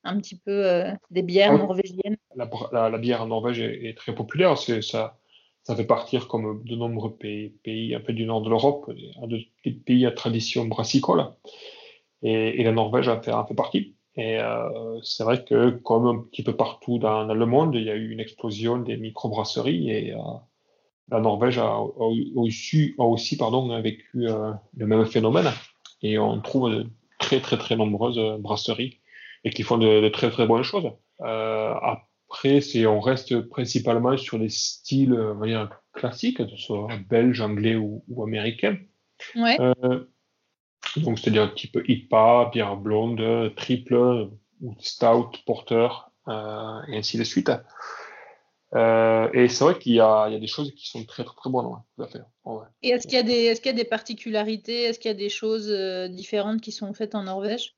un petit peu des bières norvégiennes? La, bière en Norvège est, très populaire. Ça, ça fait partir, comme de nombreux pays, pays un peu du nord de l'Europe, des pays à tradition brassicole. Et, la Norvège en fait, en fait partie. Et euh, c'est vrai que, comme un petit peu partout dans, le monde, il y a eu une explosion des microbrasseries et euh, la Norvège a, aussi, a aussi pardon, vécu euh, le même phénomène. Et on trouve de très, très, très nombreuses brasseries et qui font de, très, très bonnes choses. après, c'est, on reste principalement sur des styles classiques, que ce soit belge, anglais ou, ou américain. Ouais. Donc, c'est-à-dire type IPA, bière blonde, triple, stout, porter, euh, et ainsi de suite. Euh, et c'est vrai qu'il y, y, a des choses qui sont très très, très bonnes, ouais, à faire. Et est-ce qu'il y, a des, est-ce qu'il y a des particularités Est-ce qu'il y a des choses euh, différentes qui sont faites en Norvège?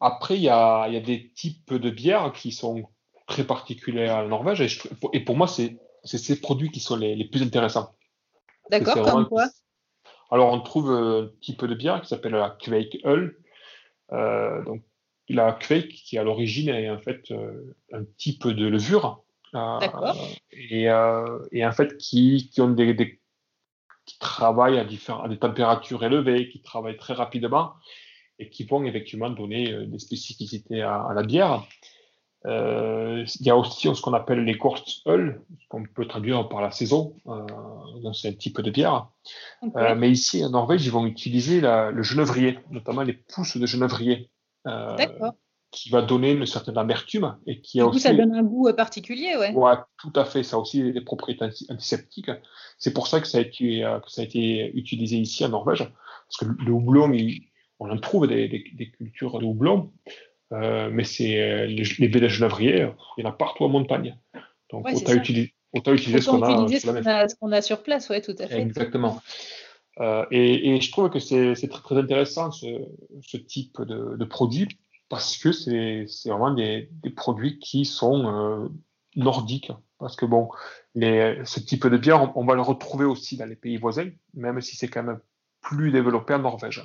Après, il y, a, il y a des types de bières qui sont très particulières en Norvège. Et, et pour moi, c'est, c'est ces produits qui sont les, les plus intéressants. D'accord, comme quoi? Alors, on trouve un type de bière qui s'appelle la Quake Hull. Euh, donc, la Quake, qui à l'origine est en fait euh, un type de levure. Euh, et, et, en fait, qui, qui ont des, qui travaillent à, des températures élevées, qui travaillent très rapidement et qui vont effectivement donner des spécificités à la bière. Euh, il y a aussi ce qu'on appelle les Kurzöl, qu'on peut traduire par la saison, euh, c'est un type de bière. Euh, mais ici, en Norvège, ils vont utiliser la, le genévrier, notamment les pousses de genévrier, euh, qui va donner une certaine amertume. Et qui du a coup, ça donne un goût particulier, ouais. Ouais, tout à fait. Ça a aussi des propriétés antiseptiques. C'est pour ça que ça, a été, que ça a été utilisé ici en Norvège. Parce que le houblon, on en trouve des, des, des cultures de houblon. Euh, mais c'est euh, les, les genévrier, il y en a partout en montagne. Donc, autant, utiliser, ce qu'on a, qu'on a, sur place, ouais, tout à fait. Exactement. Euh, et, et, je trouve que c'est très, très intéressant ce, ce type de, de, produit parce que c'est vraiment des, des, produits qui sont nordiques. Parce que bon, les, ce type de bière, on, on, va le retrouver aussi dans les pays voisins, même si c'est quand même plus développé en Norvège.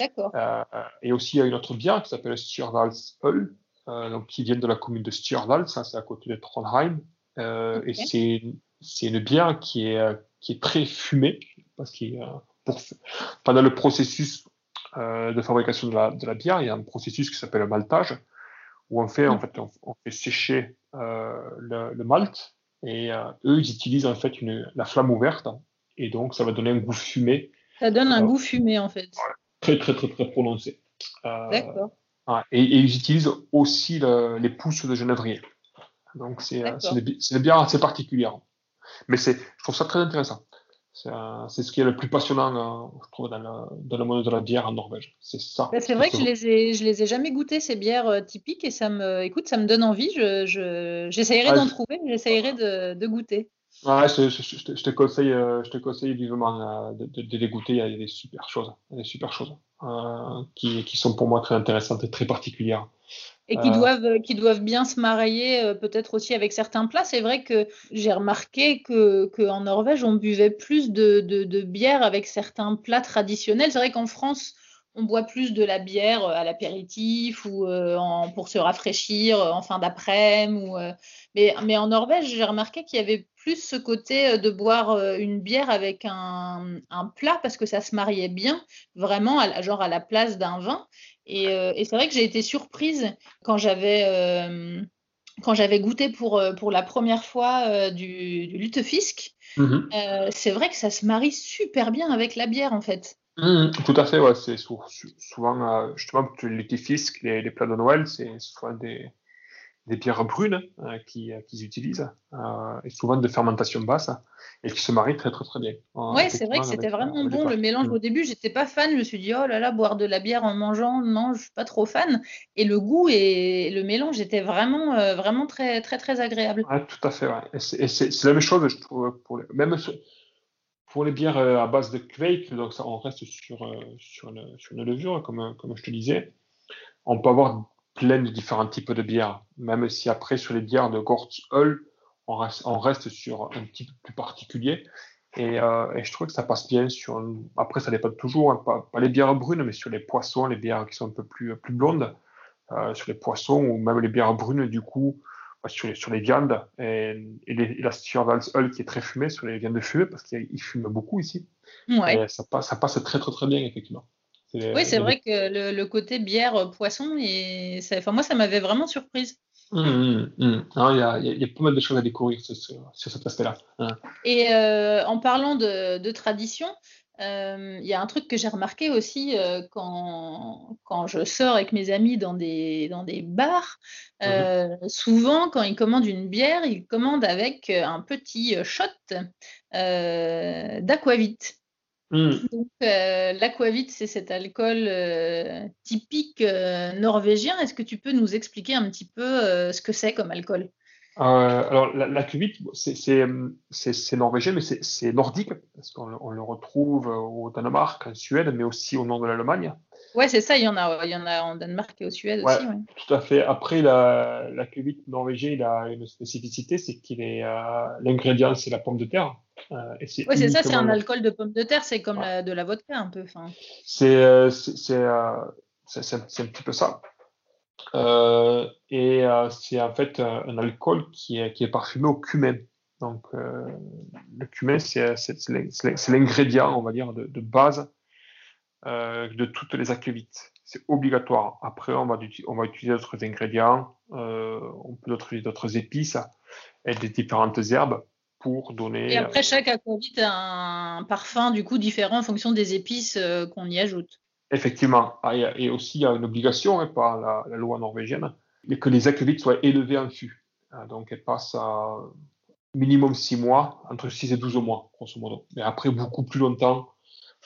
D'accord. Euh, et aussi, il y a une autre bière qui s'appelle Stjørdals Øl, donc, qui viennent de la commune de Stjørdal, ça c'est à côté de Trondheim. Et c'est une bière qui est, qui est très fumée, parce que pendant le processus de fabrication de la, de la, bière, il y a un processus qui s'appelle le maltage, où on fait, en fait, on, fait sécher le, le, malt, et eux, ils utilisent en fait une, la flamme ouverte, et donc ça va donner un goût fumé. Ça donne un goût fumé en fait. Très, très, très, très prononcé. D'accord. Et, ils utilisent aussi les pousses de genévrier. Donc c'est une bière assez particulière. Mais je trouve ça très intéressant. C'est ce qui est le plus passionnant, euh, je trouve, dans le, dans monde de la bière en Norvège. C'est ça. c'est vrai que je les ai, je les ai jamais goûtées ces bières euh, typiques et ça me, écoute, ça me donne envie. Je, j'essayerai d'en trouver, j'essayerai de, de goûter. Ouais, je, je, te conseille, euh, je te conseille vivement de, de, de, les goûter. Il y a des super choses, des super choses euh, qui, qui, sont pour moi très intéressantes et très particulières. Et qui, euh, doivent, qui doivent bien se marier peut-être aussi avec certains plats. C'est vrai que j'ai remarqué qu'en que en Norvège, on buvait plus de, bière avec certains plats traditionnels. C'est vrai qu'en France, on boit plus de la bière à l'apéritif ou en, pour se rafraîchir en fin d'après-midi. mais, mais en Norvège, j'ai remarqué qu'il y avait plus ce côté euh, de boire euh, une bière avec un, plat parce que ça se mariait bien, vraiment, à, genre à la place d'un vin. Et, euh, c'est vrai que j'ai été surprise quand j'avais quand j'avais goûté pour, pour la première fois du, du lutefisk. Mhm. c'est vrai que ça se marie super bien avec la bière en fait. Mhm, tout à fait, ouais. C'est souvent, justement, le lutefisk, les, les plats de Noël, c'est souvent des, des pierres brunes euh, qu'ils utilisent, euh, et souvent de fermentation basse, et qui se marient très très très bien. Oui, c'est vrai que c'était vraiment bon le mélange. Mm. Au début, j'étais pas fan, je me suis dit, oh là là, boire de la bière en mangeant, non, je suis pas trop fan. Et le goût et le mélange étaient vraiment, euh, vraiment très très très agréable. tout à fait, ouais. Et c'est la même chose, je trouve, pour les, même pour les bières à base de Quake, donc ça, on reste sur, sur, une, sur une levure, comme, comme je te disais. On peut avoir plein de différents types de bières, même si après sur les bières de Gortz-Hull, on reste, on reste, sur un type plus particulier. Et, euh, et, je trouve que ça passe bien sur. Après, ça dépend toujours, hein, pas, pas, les bières brunes, mais sur les poissons, les bières qui sont un peu plus, plus blondes, euh, sur les poissons, ou même les bières brunes, du coup, bah, sur, les, sur les viandes. Et, et, les, et la Hull qui est très fumée sur les viandes fumées, parce qu'il fume beaucoup ici. Ouais. Et ça passe, ça passe très, très, très bien, effectivement. Oui, c'est vrai que le, côté bière euh, poisson, et enfin, moi, ça m'avait vraiment surprise. Mmh. Il y, a, y, a pas mal de choses à découvrir sur, sur cet aspect-là. Hein. Et euh, en parlant de, tradition, euh, il y a un truc que j'ai remarqué aussi quand, quand, je sors avec mes amis dans des, dans des bars. souvent, quand ils commandent une bière, ils commandent avec un petit shot d'aquavit. Hmm. Donc, euh, l'aquavit, c'est cet alcool euh, typique euh, norvégien. Est-ce que tu peux nous expliquer un petit peu ce que c'est comme alcool? Alors, l'aquavit, c'est norvégien, mais c'est nordique, parce qu'on le retrouve au Danemark, en Suède, mais aussi au nord de l'Allemagne. Ouais, c'est ça, il y, en a, il y en a en Danemark et au Suède aussi. Ouais. Tout à fait. Après, la, la norvégien, il a une spécificité, c'est qu'il est, l'ingrédient, c'est la pomme de terre. Euh, oui, c'est ça, c'est un alcool de pomme de terre, c'est comme de la vodka un peu. C'est euh, euh, c'est un petit peu ça. et c'est en fait un alcool qui est, qui est parfumé au cumin. Donc, le cumin, c'est l'ingrédient, on va dire, de, de base de toutes les aquevites. C'est obligatoire. Après, on va, on va utiliser d'autres ingrédients, on peut utiliser d'autres épices et des différentes herbes pour donner. Et après, chaque aquavit a un parfum du coup différent en fonction des épices euh, qu'on y ajoute. Effectivement. Ah, et aussi, il y a une obligation hein, par la, loi norvégienne que les aquavites soient élevées en fût. Ah, donc, elles passent à minimum 6 mois, entre 6 et 12 mois, grosso modo. Mais après, beaucoup plus longtemps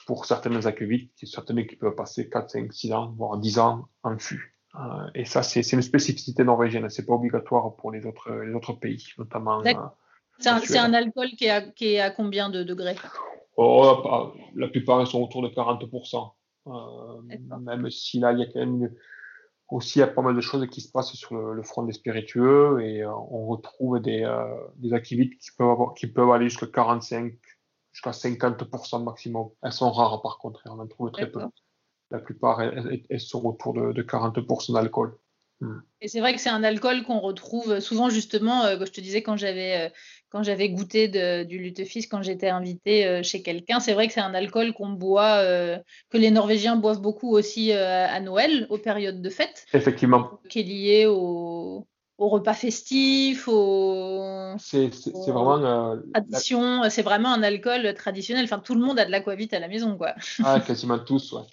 pour certaines aquavites, certaines qui peuvent passer 4, 5, 6 ans, voire 10 ans en fût. Ah, et ça, c'est une spécificité norvégienne. C'est pas obligatoire pour les autres, les autres pays, notamment c'est un, alcool qui est, à, combien de degrés? Oh, La plupart sont autour de 40%. Euh, même si là, il y a quand même aussi il y a pas mal de choses qui se passent sur le, front des spiritueux et euh, on retrouve des, euh, des activités qui peuvent, qui peuvent aller jusqu'à 45, jusqu'à 50% maximum. Elles sont rares par contre, on en trouve très peu. La plupart, elles, sont autour de, de 40% d'alcool. Hmm. Et c'est vrai que c'est un alcool qu'on retrouve souvent justement, je te disais quand j'avais quand j'avais goûté du lutefisk, quand j'étais invitée chez quelqu'un, c'est vrai que c'est un alcool qu'on boit, que les Norvégiens boivent beaucoup aussi à Noël, aux périodes de fête. Effectivement. Qui est lié au, au repas festif, au. C'est vraiment. Euh, tradition, c'est vraiment un alcool traditionnel. Enfin, tout le monde a de l'aquavite à la maison, quoi. Ah, quasiment tous, ouais.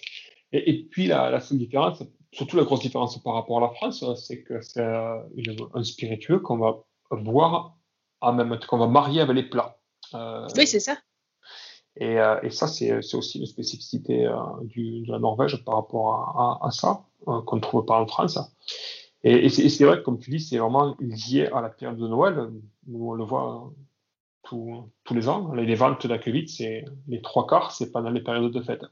Et, et puis, la, la, seule différence, surtout la grosse différence par rapport à la France, c'est que c'est euh, un spiritueux qu'on va boire en même temps, qu'on va marier avec les plats. Euh, oui, c'est ça. Et, euh, et ça, c'est aussi une spécificité euh, du, de la Norvège par rapport à, à, à ça, qu'on ne trouve pas en France. Et, c'est vrai, comme tu dis, c'est vraiment lié à la période de Noël. Nous, on le voit tous les ans. Les ventes d'aquavit, c'est les trois quarts, c'est pendant les périodes de fête.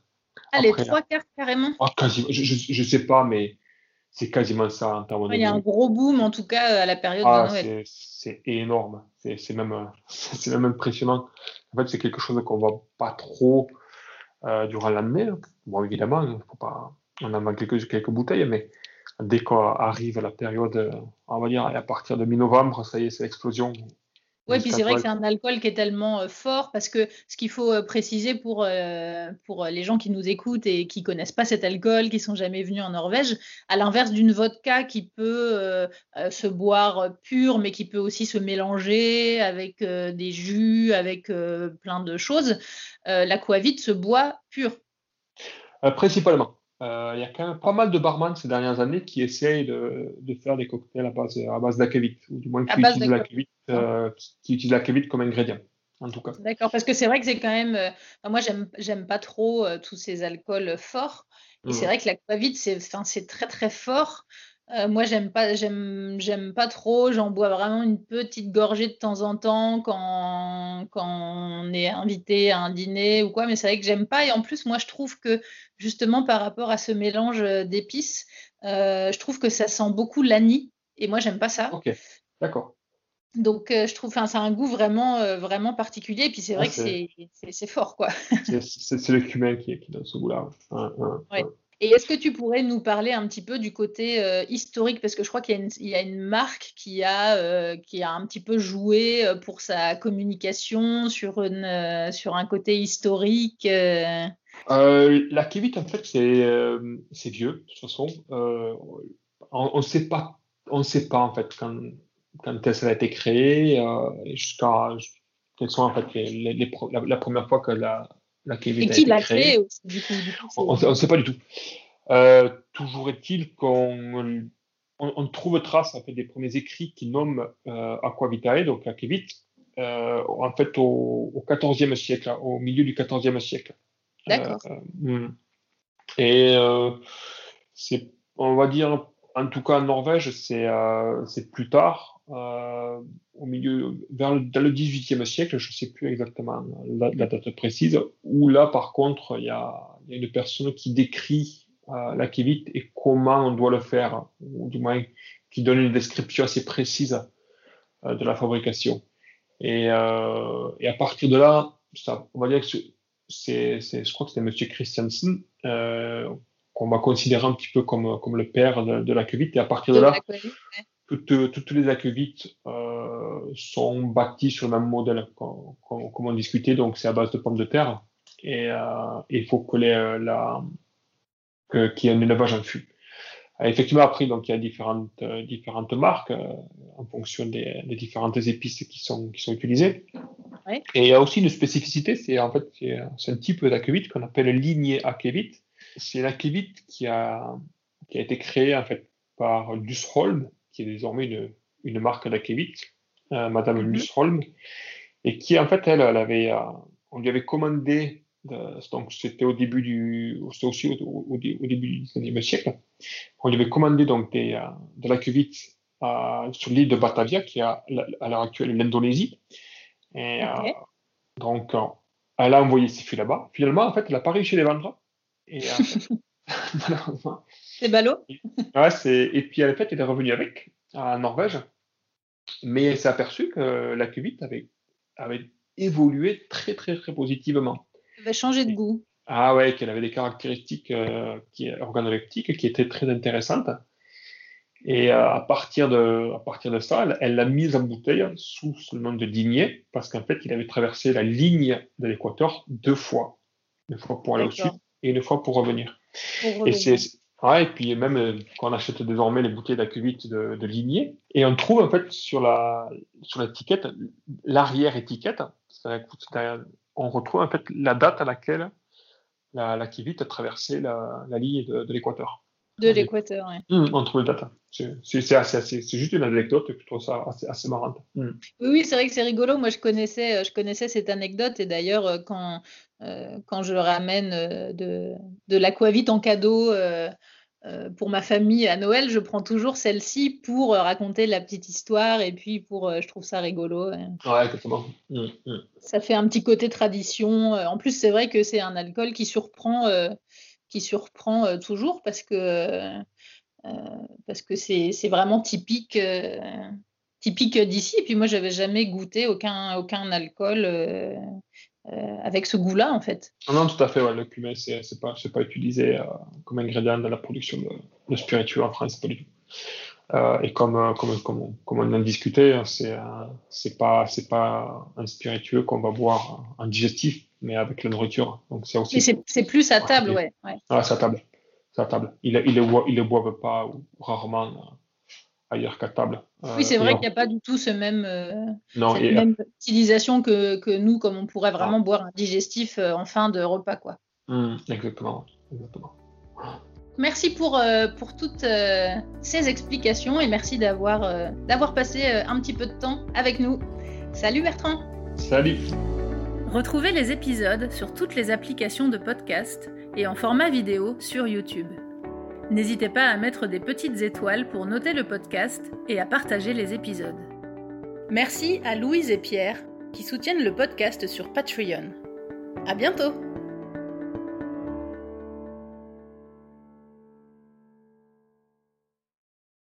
Ah, les trois quarts carrément ah, Je ne sais pas, mais c'est quasiment ça en termes de. Il y a un gros boom, en tout cas, à la période ah, de Noël. C'est énorme. C'est même, même impressionnant. En fait, c'est quelque chose qu'on ne voit pas trop euh, durant l'année. Bon, évidemment, faut pas... on en a quelques, quelques bouteilles, mais dès qu'arrive la période, on va dire à partir de mi-novembre, ça y est, c'est l'explosion. Oui, puis c'est vrai que c'est un alcool qui est tellement euh, fort parce que ce qu'il faut euh, préciser pour, euh, pour les gens qui nous écoutent et qui connaissent pas cet alcool, qui sont jamais venus en Norvège, à l'inverse d'une vodka qui peut se boire pure, mais qui peut aussi se mélanger avec des jus, avec plein de choses, l'aquavite se boit pure. principalement. Euh, il y a quand même pas mal de barman ces dernières années qui essayent de, de faire des cocktails à base, à base d'aquavit, ou du moins qui utilisent euh, qui utilisent comme ingrédient. En tout cas. D'accord, parce que c'est vrai que c'est quand même. Euh, moi, j'aime, j'aime pas trop euh, tous ces alcools forts. Et c'est vrai que c'est, c'est très très fort. Euh, moi, j'aime pas, j'aime, j'aime pas trop. J'en bois vraiment une petite gorgée de temps en temps quand, quand on est invité à un dîner ou quoi. Mais c'est vrai que j'aime pas. Et en plus, moi, je trouve que justement par rapport à ce mélange d'épices, euh, je trouve que ça sent beaucoup l'anis. Et moi, j'aime pas ça. Ok, d'accord. Donc, euh, je trouve, ça a un goût vraiment, vraiment particulier. Et puis, c'est vrai que c'est, c'est, fort, quoi. c'est, le cumin qui, qui donne ce goût-là. Ouais. Et est-ce que tu pourrais nous parler un petit peu du côté euh, historique? Parce que je crois qu'il y, a une marque qui a, euh, qui a un petit peu joué euh, pour sa communication sur, une, sur un côté historique. la Kevit, en fait, c'est vieux, de toute façon. on ne sait pas, on sait pas en fait quand, quand elle a été créée, jusqu'à quelles sont en fait les, la, première fois que la, Et qui l'a créé aussi, du coup, On ne sait pas du tout. Euh, toujours est-il qu'on on, trouve trace en fait, des premiers écrits qui nomment euh, Aquavitae, donc Akevit, euh, en fait au, au 14e siècle, hein, au milieu du 14e siècle. D'accord. Euh, hmm. et c'est, on va dire, en tout cas en Norvège, c'est, c'est plus tard, au milieu, vers le, dans le 18e siècle, je ne sais plus exactement la, date précise, où là, par contre, il y a, y a, une personne qui décrit euh, la kivite et comment on doit le faire, ou du moins qui donne une description assez précise euh, de la fabrication. Et, euh, et, à partir de là, ça, on va dire que c'est, je crois que c'était Monsieur Christiansen euh, qu'on va considérer un petit peu comme, comme le père de, de la Et à partir de, là, toutes, toutes, les aquevites euh, sont bâties sur le même modèle comme on discutait, donc c'est à base de pommes de terre. Et euh, il faut que les, la, qu'il y ait un élevage en fût. Euh, effectivement, après, donc, il y a différentes, euh, différentes marques euh, en fonction des, des, différentes épices qui sont, qui sont utilisées. Oui. Et il y a aussi une spécificité, c'est en fait c'est un type d'aquevite qu'on appelle lignée akevite. C'est l'aquevite qui a, qui a été créé en fait par Lusholm, qui est désormais une, une marque d'aquevite, euh, Madame mm Lusholm, et qui en fait elle, elle avait, on lui avait commandé donc c'était au début du, aussi au, au, début du XIXe siècle. On lui avait commandé donc des, euh, de la cuvite euh, sur l'île de Batavia, qui est à, l'heure actuelle l'Indonésie. Et euh, donc, elle a envoyé ses fûts là-bas. Finalement, en fait, elle n'a pas réussi à les vendre. Et, c'est ballot? ouais, et puis, en fait, elle est revenue avec en Norvège. Mais elle s'est aperçue que la cuvite avait, avait évolué très, très, très positivement avait changé de goût. Ah ouais, qu'elle avait des caractéristiques euh, qui, organoleptiques qui étaient très intéressantes. Et euh, à, partir de, à partir de ça, elle l'a mise en bouteille sous le nom de Ligné, parce qu'en fait, il avait traversé la ligne de l'équateur deux fois. Une fois pour aller au sud et une fois pour revenir. Et, c'est, et puis même euh, quand on achète désormais les bouteilles d'aquavite de, de Ligné, et on trouve en fait sur, la, sur l'étiquette, l'arrière-étiquette, on retrouve en fait la date à laquelle la, la a traversé la, la ligne de, l'équateur. De l'équateur, oui. Mmh, on trouve le data. C'est juste une anecdote que je trouve ça assez, assez marrante. Mmh. Oui, oui c'est vrai que c'est rigolo. Moi, je connaissais, euh, je connaissais cette anecdote et d'ailleurs, euh, quand, quand je ramène de, de l'aquavite en cadeau pour ma famille à Noël, je prends toujours celle-ci pour raconter la petite histoire et puis pour, je trouve ça rigolo. Ouais, exactement. Mmh, ça fait un petit côté tradition. En plus, c'est vrai que c'est un alcool qui surprend qui surprend euh, toujours parce que euh, parce que c'est vraiment typique typique d'ici. Et puis moi, j'avais jamais goûté aucun, aucun alcool euh, avec ce goût-là, en fait. Non, tout à fait. Ouais. Le cumin, c'est pas, pas utilisé comme ingrédient dans la production de, spiritueux en France, pas du tout. et comme, comme, comme, comme, on en discutait, hein, c'est c'est pas, pas un spiritueux qu'on va boire en digestif, mais avec la nourriture. Donc c'est aussi. c'est plus à table, ouais. ouais. Ah, c'est à table. C'est à table. Ils ne il le, boivent pas ou rarement euh, ailleurs qu'à table. Euh, oui, c'est vrai qu'il n'y a pas du tout ce même, euh, cette même utilisation que, que, nous, comme on pourrait vraiment ah. boire un digestif en fin de repas, quoi. Mmh, exactement. exactement. Merci pour, pour toutes ces explications et merci d'avoir d'avoir passé un petit peu de temps avec nous. Salut Bertrand. Salut. Retrouvez les épisodes sur toutes les applications de podcast et en format vidéo sur YouTube. N'hésitez pas à mettre des petites étoiles pour noter le podcast et à partager les épisodes. Merci à Louise et Pierre qui soutiennent le podcast sur Patreon. À bientôt!